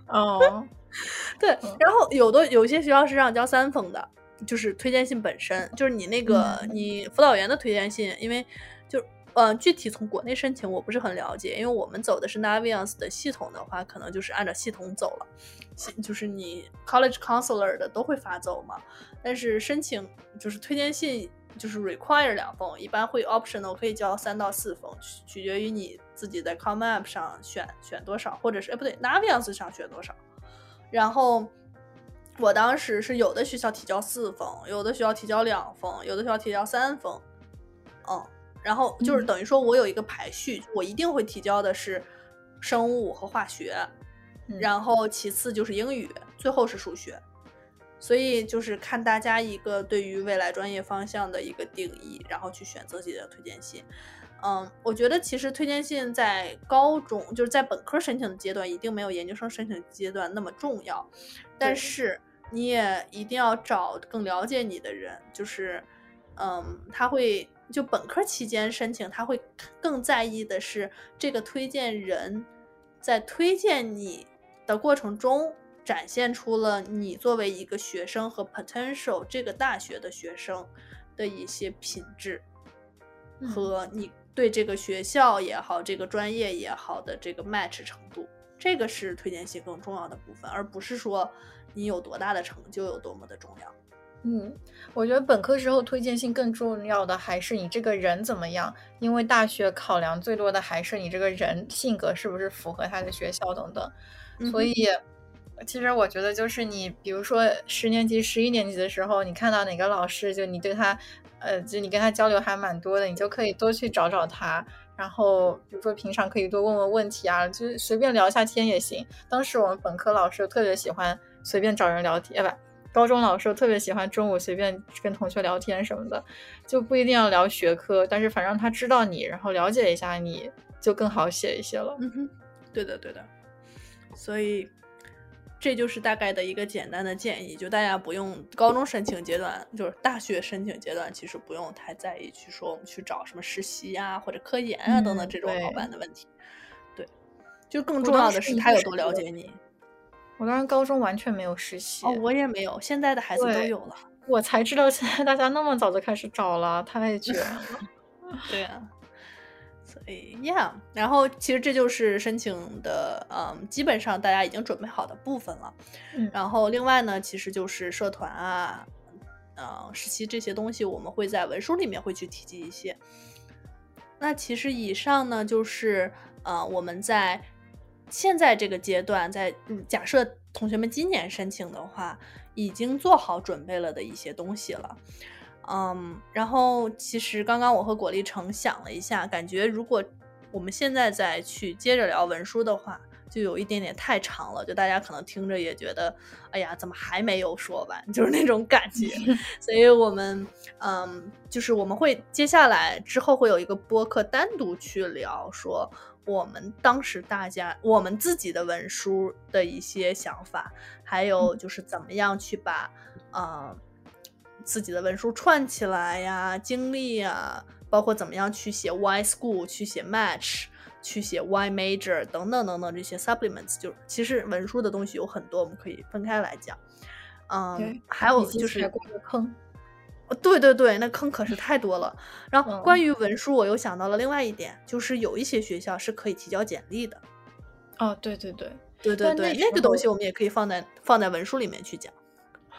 哦，*laughs* 对。然后有的有些学校是让交三封的，就是推荐信本身，就是你那个你辅导员的推荐信，因为就呃具体从国内申请我不是很了解，因为我们走的是 Naviance 的系统的话，可能就是按照系统走了，就是你 College Counselor 的都会发走嘛。但是申请就是推荐信。就是 require 两封，一般会 optional 可以交三到四封，取取决于你自己在 Com App 上选选多少，或者是哎不对，Naviance 上选多少。然后我当时是有的学校提交四封，有的学校提交两封，有的学校提交三封，嗯，然后就是等于说我有一个排序，我一定会提交的是生物和化学，然后其次就是英语，最后是数学。所以就是看大家一个对于未来专业方向的一个定义，然后去选择自己的推荐信。嗯，我觉得其实推荐信在高中就是在本科申请的阶段，一定没有研究生申请阶段那么重要。但是你也一定要找更了解你的人，就是嗯，他会就本科期间申请，他会更在意的是这个推荐人在推荐你的过程中。展现出了你作为一个学生和 potential 这个大学的学生的一些品质，和你对这个学校也好，这个专业也好的这个 match 程度，这个是推荐信更重要的部分，而不是说你有多大的成就有多么的重要。嗯，我觉得本科时候推荐信更重要的还是你这个人怎么样，因为大学考量最多的还是你这个人性格是不是符合他的学校等等，所以。其实我觉得，就是你，比如说十年级、十一年级的时候，你看到哪个老师，就你对他，呃，就你跟他交流还蛮多的，你就可以多去找找他。然后，比如说平常可以多问问问题啊，就随便聊一下天也行。当时我们本科老师特别喜欢随便找人聊天，不，高中老师特别喜欢中午随便跟同学聊天什么的，就不一定要聊学科，但是反正他知道你，然后了解一下你就更好写一些了。嗯哼，对的，对的，所以。这就是大概的一个简单的建议，就大家不用高中申请阶段，就是大学申请阶段，其实不用太在意去说我们去找什么实习呀或者科研啊等等这种好办的问题。对，就更重要的是他有多了解你。我当时高中完全没有实习，哦，我也没有，现在的孩子都有了。我才知道现在大家那么早就开始找了，太绝了。*laughs* 对呀。所以，Yeah，然后其实这就是申请的，嗯，基本上大家已经准备好的部分了。嗯，然后另外呢，其实就是社团啊，呃，实习这些东西，我们会在文书里面会去提及一些。那其实以上呢，就是呃，我们在现在这个阶段，在假设同学们今年申请的话，已经做好准备了的一些东西了。嗯，然后其实刚刚我和果粒橙想了一下，感觉如果我们现在再去接着聊文书的话，就有一点点太长了，就大家可能听着也觉得，哎呀，怎么还没有说完，*laughs* 就是那种感觉。*laughs* 所以我们，嗯，就是我们会接下来之后会有一个播客单独去聊，说我们当时大家我们自己的文书的一些想法，还有就是怎么样去把，嗯。自己的文书串起来呀，经历呀，包括怎么样去写 Y school，去写 match，去写 Y major 等等等等这些 supplements，就其实文书的东西有很多，我们可以分开来讲。嗯，还有就是坑，对对对，那坑可是太多了。然后关于文书，我又想到了另外一点，就是有一些学校是可以提交简历的。哦，对对对对对对，那个东西我们也可以放在放在文书里面去讲。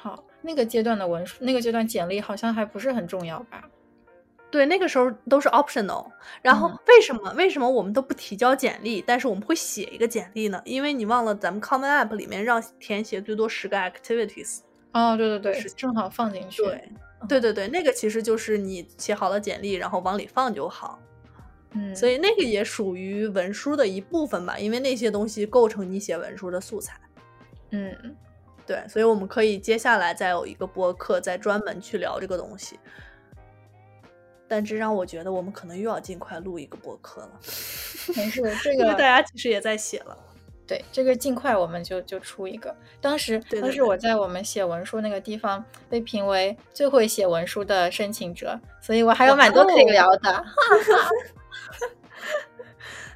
好。那个阶段的文书，那个阶段简历好像还不是很重要吧？对，那个时候都是 optional。然后为什么为什么我们都不提交简历，但是我们会写一个简历呢？因为你忘了咱们 Common App 里面让填写最多十个 activities。哦，对对对，是正好放进去。对，对对对，那个其实就是你写好了简历，然后往里放就好。嗯，所以那个也属于文书的一部分吧，因为那些东西构成你写文书的素材。嗯。对，所以我们可以接下来再有一个播客，再专门去聊这个东西。但这让我觉得，我们可能又要尽快录一个播客了。没事，这个大家其实也在写了。对，这个尽快我们就就出一个。当时，当时我在我们写文书那个地方被评为最会写文书的申请者，所以我还有蛮多可以聊的。*laughs*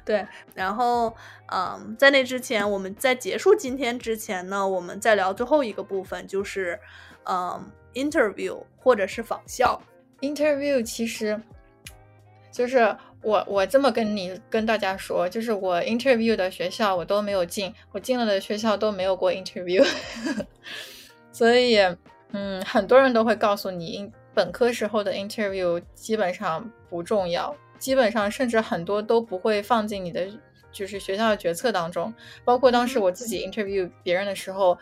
对，然后。嗯，在那之前，我们在结束今天之前呢，我们再聊最后一个部分，就是嗯，interview 或者是访校。interview 其实就是我我这么跟你跟大家说，就是我 interview 的学校我都没有进，我进了的学校都没有过 interview，*laughs* 所以嗯，很多人都会告诉你，本科时候的 interview 基本上不重要，基本上甚至很多都不会放进你的。就是学校的决策当中，包括当时我自己 interview 别人的时候，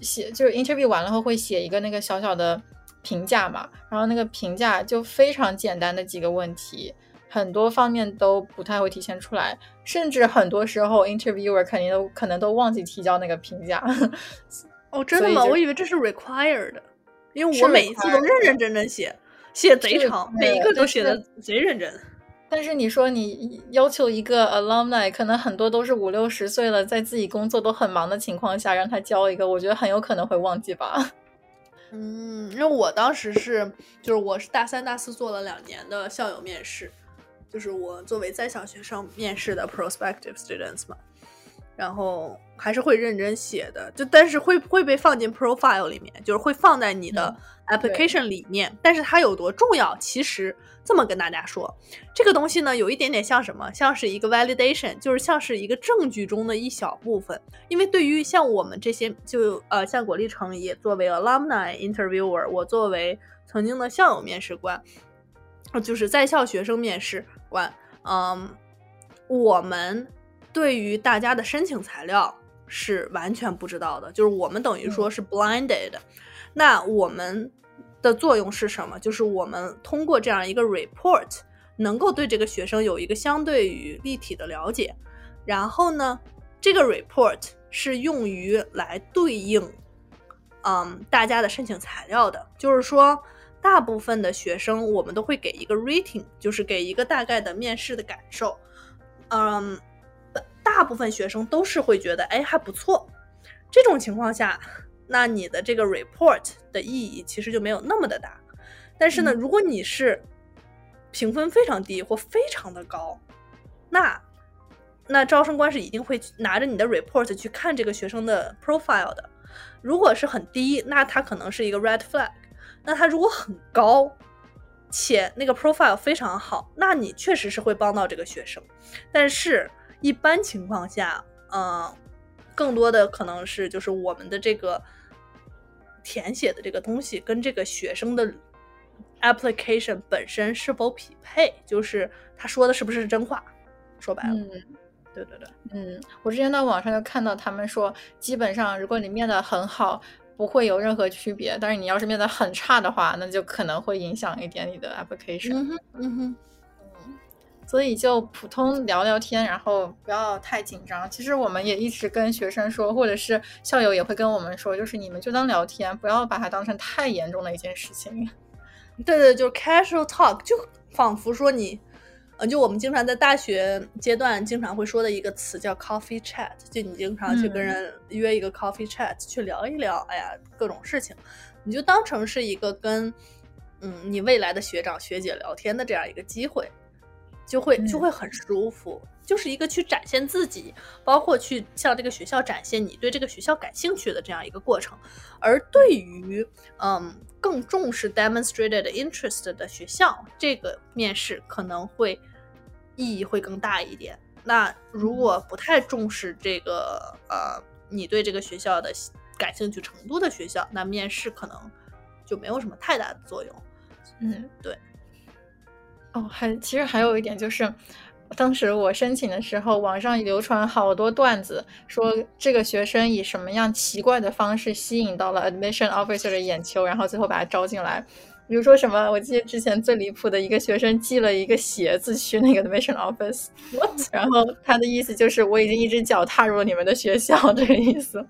写就是 interview 完了后会写一个那个小小的评价嘛，然后那个评价就非常简单的几个问题，很多方面都不太会体现出来，甚至很多时候 interviewer 肯定都可能都忘记提交那个评价。*laughs* 哦，真的吗？我以为这是 required 的，因为我每一次都认认真真写，写贼长，每一个都写的贼认真。但是你说你要求一个 alumni，可能很多都是五六十岁了，在自己工作都很忙的情况下，让他教一个，我觉得很有可能会忘记吧。*laughs* 嗯，因为我当时是，就是我是大三、大四做了两年的校友面试，就是我作为在校学生面试的 prospective students 嘛，然后还是会认真写的，就但是会会被放进 profile 里面，就是会放在你的 application 里面，但是它有多重要，其实。这么跟大家说，这个东西呢，有一点点像什么？像是一个 validation，就是像是一个证据中的一小部分。因为对于像我们这些，就呃，像果粒橙也作为 alumni interviewer，我作为曾经的校友面试官，就是在校学生面试官，嗯，我们对于大家的申请材料是完全不知道的，就是我们等于说是 blinded。那我们。的作用是什么？就是我们通过这样一个 report，能够对这个学生有一个相对于立体的了解。然后呢，这个 report 是用于来对应，嗯，大家的申请材料的。就是说，大部分的学生我们都会给一个 rating，就是给一个大概的面试的感受。嗯，大部分学生都是会觉得，哎，还不错。这种情况下。*laughs* 那你的这个 report 的意义其实就没有那么的大，但是呢，如果你是评分非常低或非常的高，那那招生官是一定会拿着你的 report 去看这个学生的 profile 的。如果是很低，那他可能是一个 red flag。那他如果很高，且那个 profile 非常好，那你确实是会帮到这个学生。但是，一般情况下，嗯，更多的可能是就是我们的这个。填写的这个东西跟这个学生的 application 本身是否匹配，就是他说的是不是真话？说白了，嗯，对对对，嗯，我之前在网上就看到他们说，基本上如果你面的很好，不会有任何区别，但是你要是面的很差的话，那就可能会影响一点你的 application。嗯哼，嗯哼。所以就普通聊聊天，然后不要太紧张。其实我们也一直跟学生说，或者是校友也会跟我们说，就是你们就当聊天，不要把它当成太严重的一件事情。*laughs* 对对，就是 casual talk，就仿佛说你，呃，就我们经常在大学阶段经常会说的一个词叫 coffee chat，就你经常去跟人约一个 coffee chat 去聊一聊，哎呀，各种事情，你就当成是一个跟嗯你未来的学长学姐聊天的这样一个机会。就会就会很舒服，就是一个去展现自己，包括去向这个学校展现你对这个学校感兴趣的这样一个过程。而对于嗯更重视 demonstrated interest 的学校，这个面试可能会意义会更大一点。那如果不太重视这个呃你对这个学校的感兴趣程度的学校，那面试可能就没有什么太大的作用。嗯，对。哦，还其实还有一点就是，当时我申请的时候，网上流传好多段子，说这个学生以什么样奇怪的方式吸引到了 admission officer 的眼球，然后最后把他招进来。比如说什么，我记得之前最离谱的一个学生寄了一个鞋子去那个 admission office，然后他的意思就是我已经一只脚踏入了你们的学校，*laughs* 这个意思。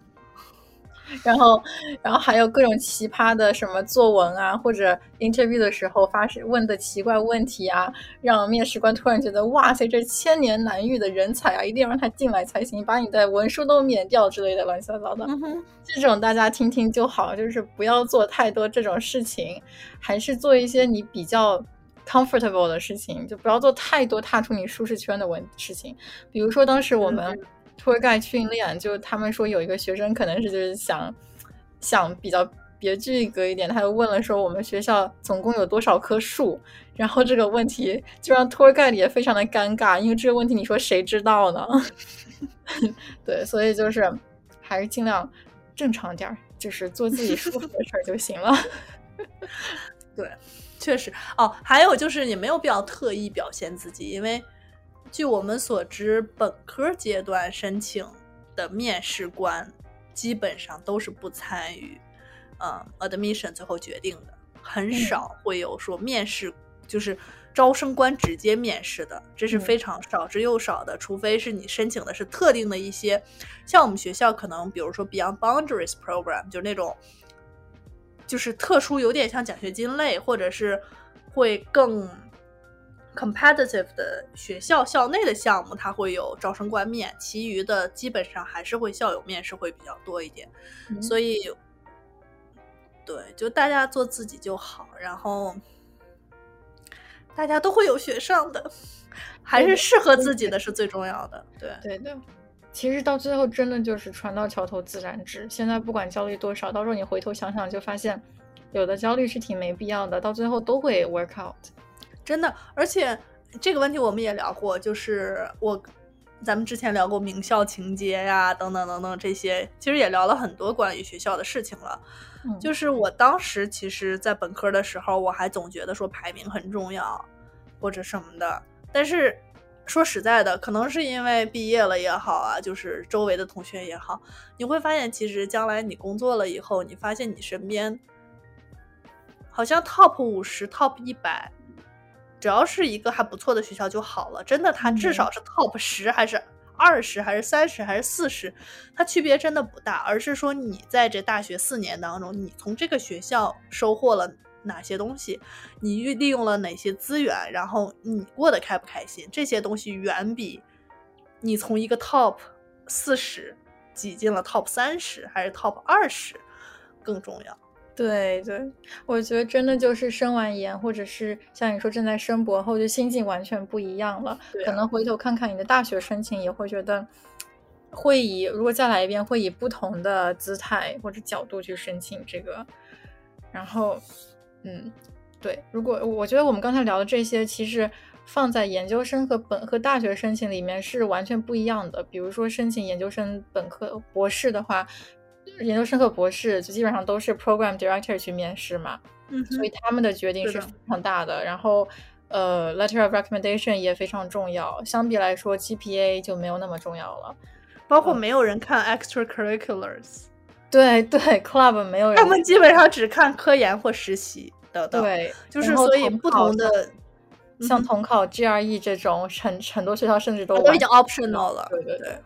然后，然后还有各种奇葩的什么作文啊，或者 interview 的时候发生问的奇怪问题啊，让面试官突然觉得哇塞，这千年难遇的人才啊，一定要让他进来才行，把你的文书都免掉之类的乱七八糟的。这种大家听听就好，就是不要做太多这种事情，还是做一些你比较 comfortable 的事情，就不要做太多踏出你舒适圈的问事情。比如说当时我们。Tour guide 训练，就他们说有一个学生可能是就是想想比较别具一格一点，他就问了说我们学校总共有多少棵树？*laughs* 然后这个问题就让 tour guide 也非常的尴尬，因为这个问题你说谁知道呢？*laughs* 对，所以就是还是尽量正常点儿，就是做自己舒服的事儿就行了。*laughs* 对，确实哦，还有就是也没有必要特意表现自己，因为。据我们所知，本科阶段申请的面试官基本上都是不参与，嗯，admission 最后决定的，很少会有说面试就是招生官直接面试的，这是非常少之又少的，除非是你申请的是特定的一些，像我们学校可能比如说 Beyond Boundaries Program，就那种就是特殊有点像奖学金类，或者是会更。Competitive 的学校校内的项目，它会有招生官面，其余的基本上还是会校友面试会比较多一点。所以，对，就大家做自己就好，然后大家都会有学上的，*laughs* 还是适合自己的是最重要的。对对对，其实到最后真的就是船到桥头自然直。现在不管焦虑多少，到时候你回头想想，就发现有的焦虑是挺没必要的，到最后都会 work out。真的，而且这个问题我们也聊过，就是我咱们之前聊过名校情节呀，等等等等这些，其实也聊了很多关于学校的事情了。就是我当时其实，在本科的时候，我还总觉得说排名很重要或者什么的。但是说实在的，可能是因为毕业了也好啊，就是周围的同学也好，你会发现，其实将来你工作了以后，你发现你身边好像 top 五十、top 一百。只要是一个还不错的学校就好了，真的，它至少是 top 十还是二十还是三十还是四十，它区别真的不大，而是说你在这大学四年当中，你从这个学校收获了哪些东西，你运利用了哪些资源，然后你过得开不开心，这些东西远比你从一个 top 四十挤进了 top 三十还是 top 二十更重要。对对，我觉得真的就是升完研，或者是像你说正在升博后，就心境完全不一样了。可能回头看看你的大学申请，也会觉得会以如果再来一遍，会以不同的姿态或者角度去申请这个。然后，嗯，对，如果我觉得我们刚才聊的这些，其实放在研究生和本和大学申请里面是完全不一样的。比如说申请研究生、本科、博士的话。研究生和博士就基本上都是 program director 去面试嘛，嗯，所以他们的决定是非常大的。然后，呃，letter of recommendation 也非常重要。相比来说，GPA 就没有那么重要了。包括没有人看 extracurriculars，*laughs* 对对，club 没有人，他们基本上只看科研或实习的。对，就是所以不同的，像统考 GRE 这种，很很多学校甚至都都已经 optional 了。对对对，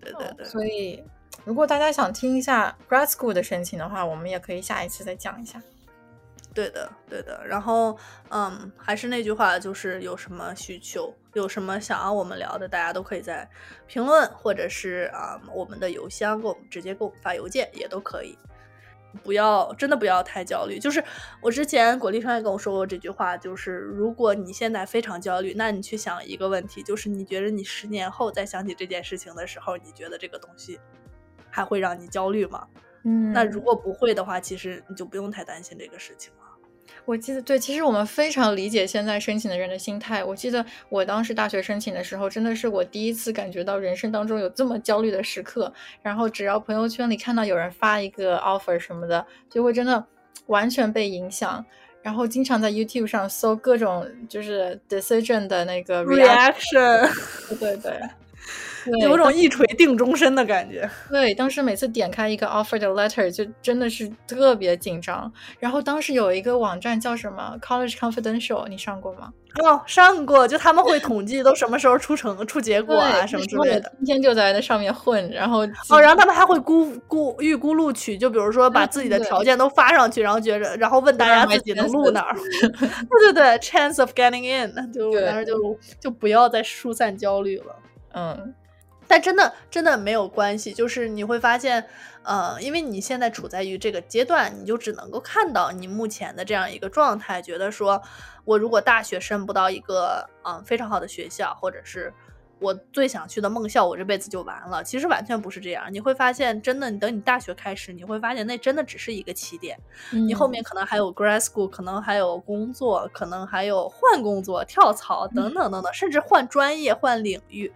对对对，所以。如果大家想听一下 grad school 的申请的话，我们也可以下一次再讲一下。对的，对的。然后，嗯，还是那句话，就是有什么需求，有什么想要我们聊的，大家都可以在评论，或者是啊，我们的邮箱给我们直接给我们发邮件也都可以。不要，真的不要太焦虑。就是我之前果粒川也跟我说过这句话，就是如果你现在非常焦虑，那你去想一个问题，就是你觉得你十年后再想起这件事情的时候，你觉得这个东西。还会让你焦虑吗？嗯，那如果不会的话，其实你就不用太担心这个事情了。我记得，对，其实我们非常理解现在申请的人的心态。我记得我当时大学申请的时候，真的是我第一次感觉到人生当中有这么焦虑的时刻。然后只要朋友圈里看到有人发一个 offer 什么的，就会真的完全被影响。然后经常在 YouTube 上搜各种就是 decision 的那个 reaction，对对。有种一锤定终身的感觉。对，当时每次点开一个 offer 的 letter，就真的是特别紧张。然后当时有一个网站叫什么 College Confidential，你上过吗？哦，上过。就他们会统计都什么时候出成出结果啊，什么之类的。天天就在那上面混，然后哦，然后他们还会估估预估录取，就比如说把自己的条件都发上去，然后觉着，然后问大家自己能录哪儿。对对对，chance of getting in，就当时就就不要再疏散焦虑了。嗯。但真的真的没有关系，就是你会发现，呃，因为你现在处在于这个阶段，你就只能够看到你目前的这样一个状态，觉得说我如果大学申不到一个嗯非常好的学校，或者是我最想去的梦校，我这辈子就完了。其实完全不是这样，你会发现，真的，你等你大学开始，你会发现那真的只是一个起点，你后面可能还有 grad school，可能还有工作，可能还有换工作、跳槽等等等等，甚至换专业、换领域。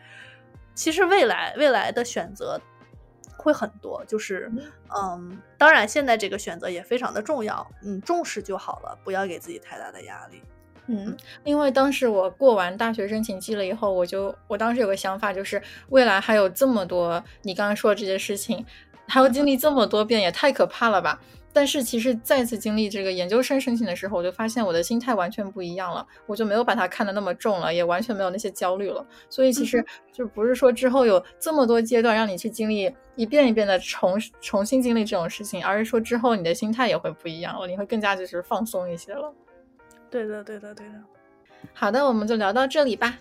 其实未来未来的选择会很多，就是嗯，当然现在这个选择也非常的重要，嗯，重视就好了，不要给自己太大的压力。嗯，因为当时我过完大学申请季了以后，我就我当时有个想法，就是未来还有这么多你刚刚说的这些事情，还要经历这么多遍，也太可怕了吧！但是其实再次经历这个研究生申请的时候，我就发现我的心态完全不一样了，我就没有把它看得那么重了，也完全没有那些焦虑了。所以其实就不是说之后有这么多阶段让你去经历一遍一遍的重重新经历这种事情，而是说之后你的心态也会不一样了，你会更加就是放松一些了。对的，对的，对的。好的，我们就聊到这里吧。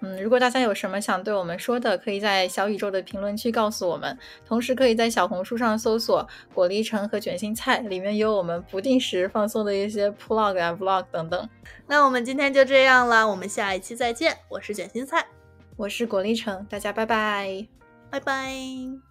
嗯如果大家有什么想对我们说的可以在小宇宙的评论区告诉我们。同时可以在小红书上搜索果粒橙和卷心菜里面有我们不定时放送的一些 plog 啊 vlog 等等那我们今天就这样啦我们下一期再见。我是卷心菜我是果粒橙大家拜拜拜拜。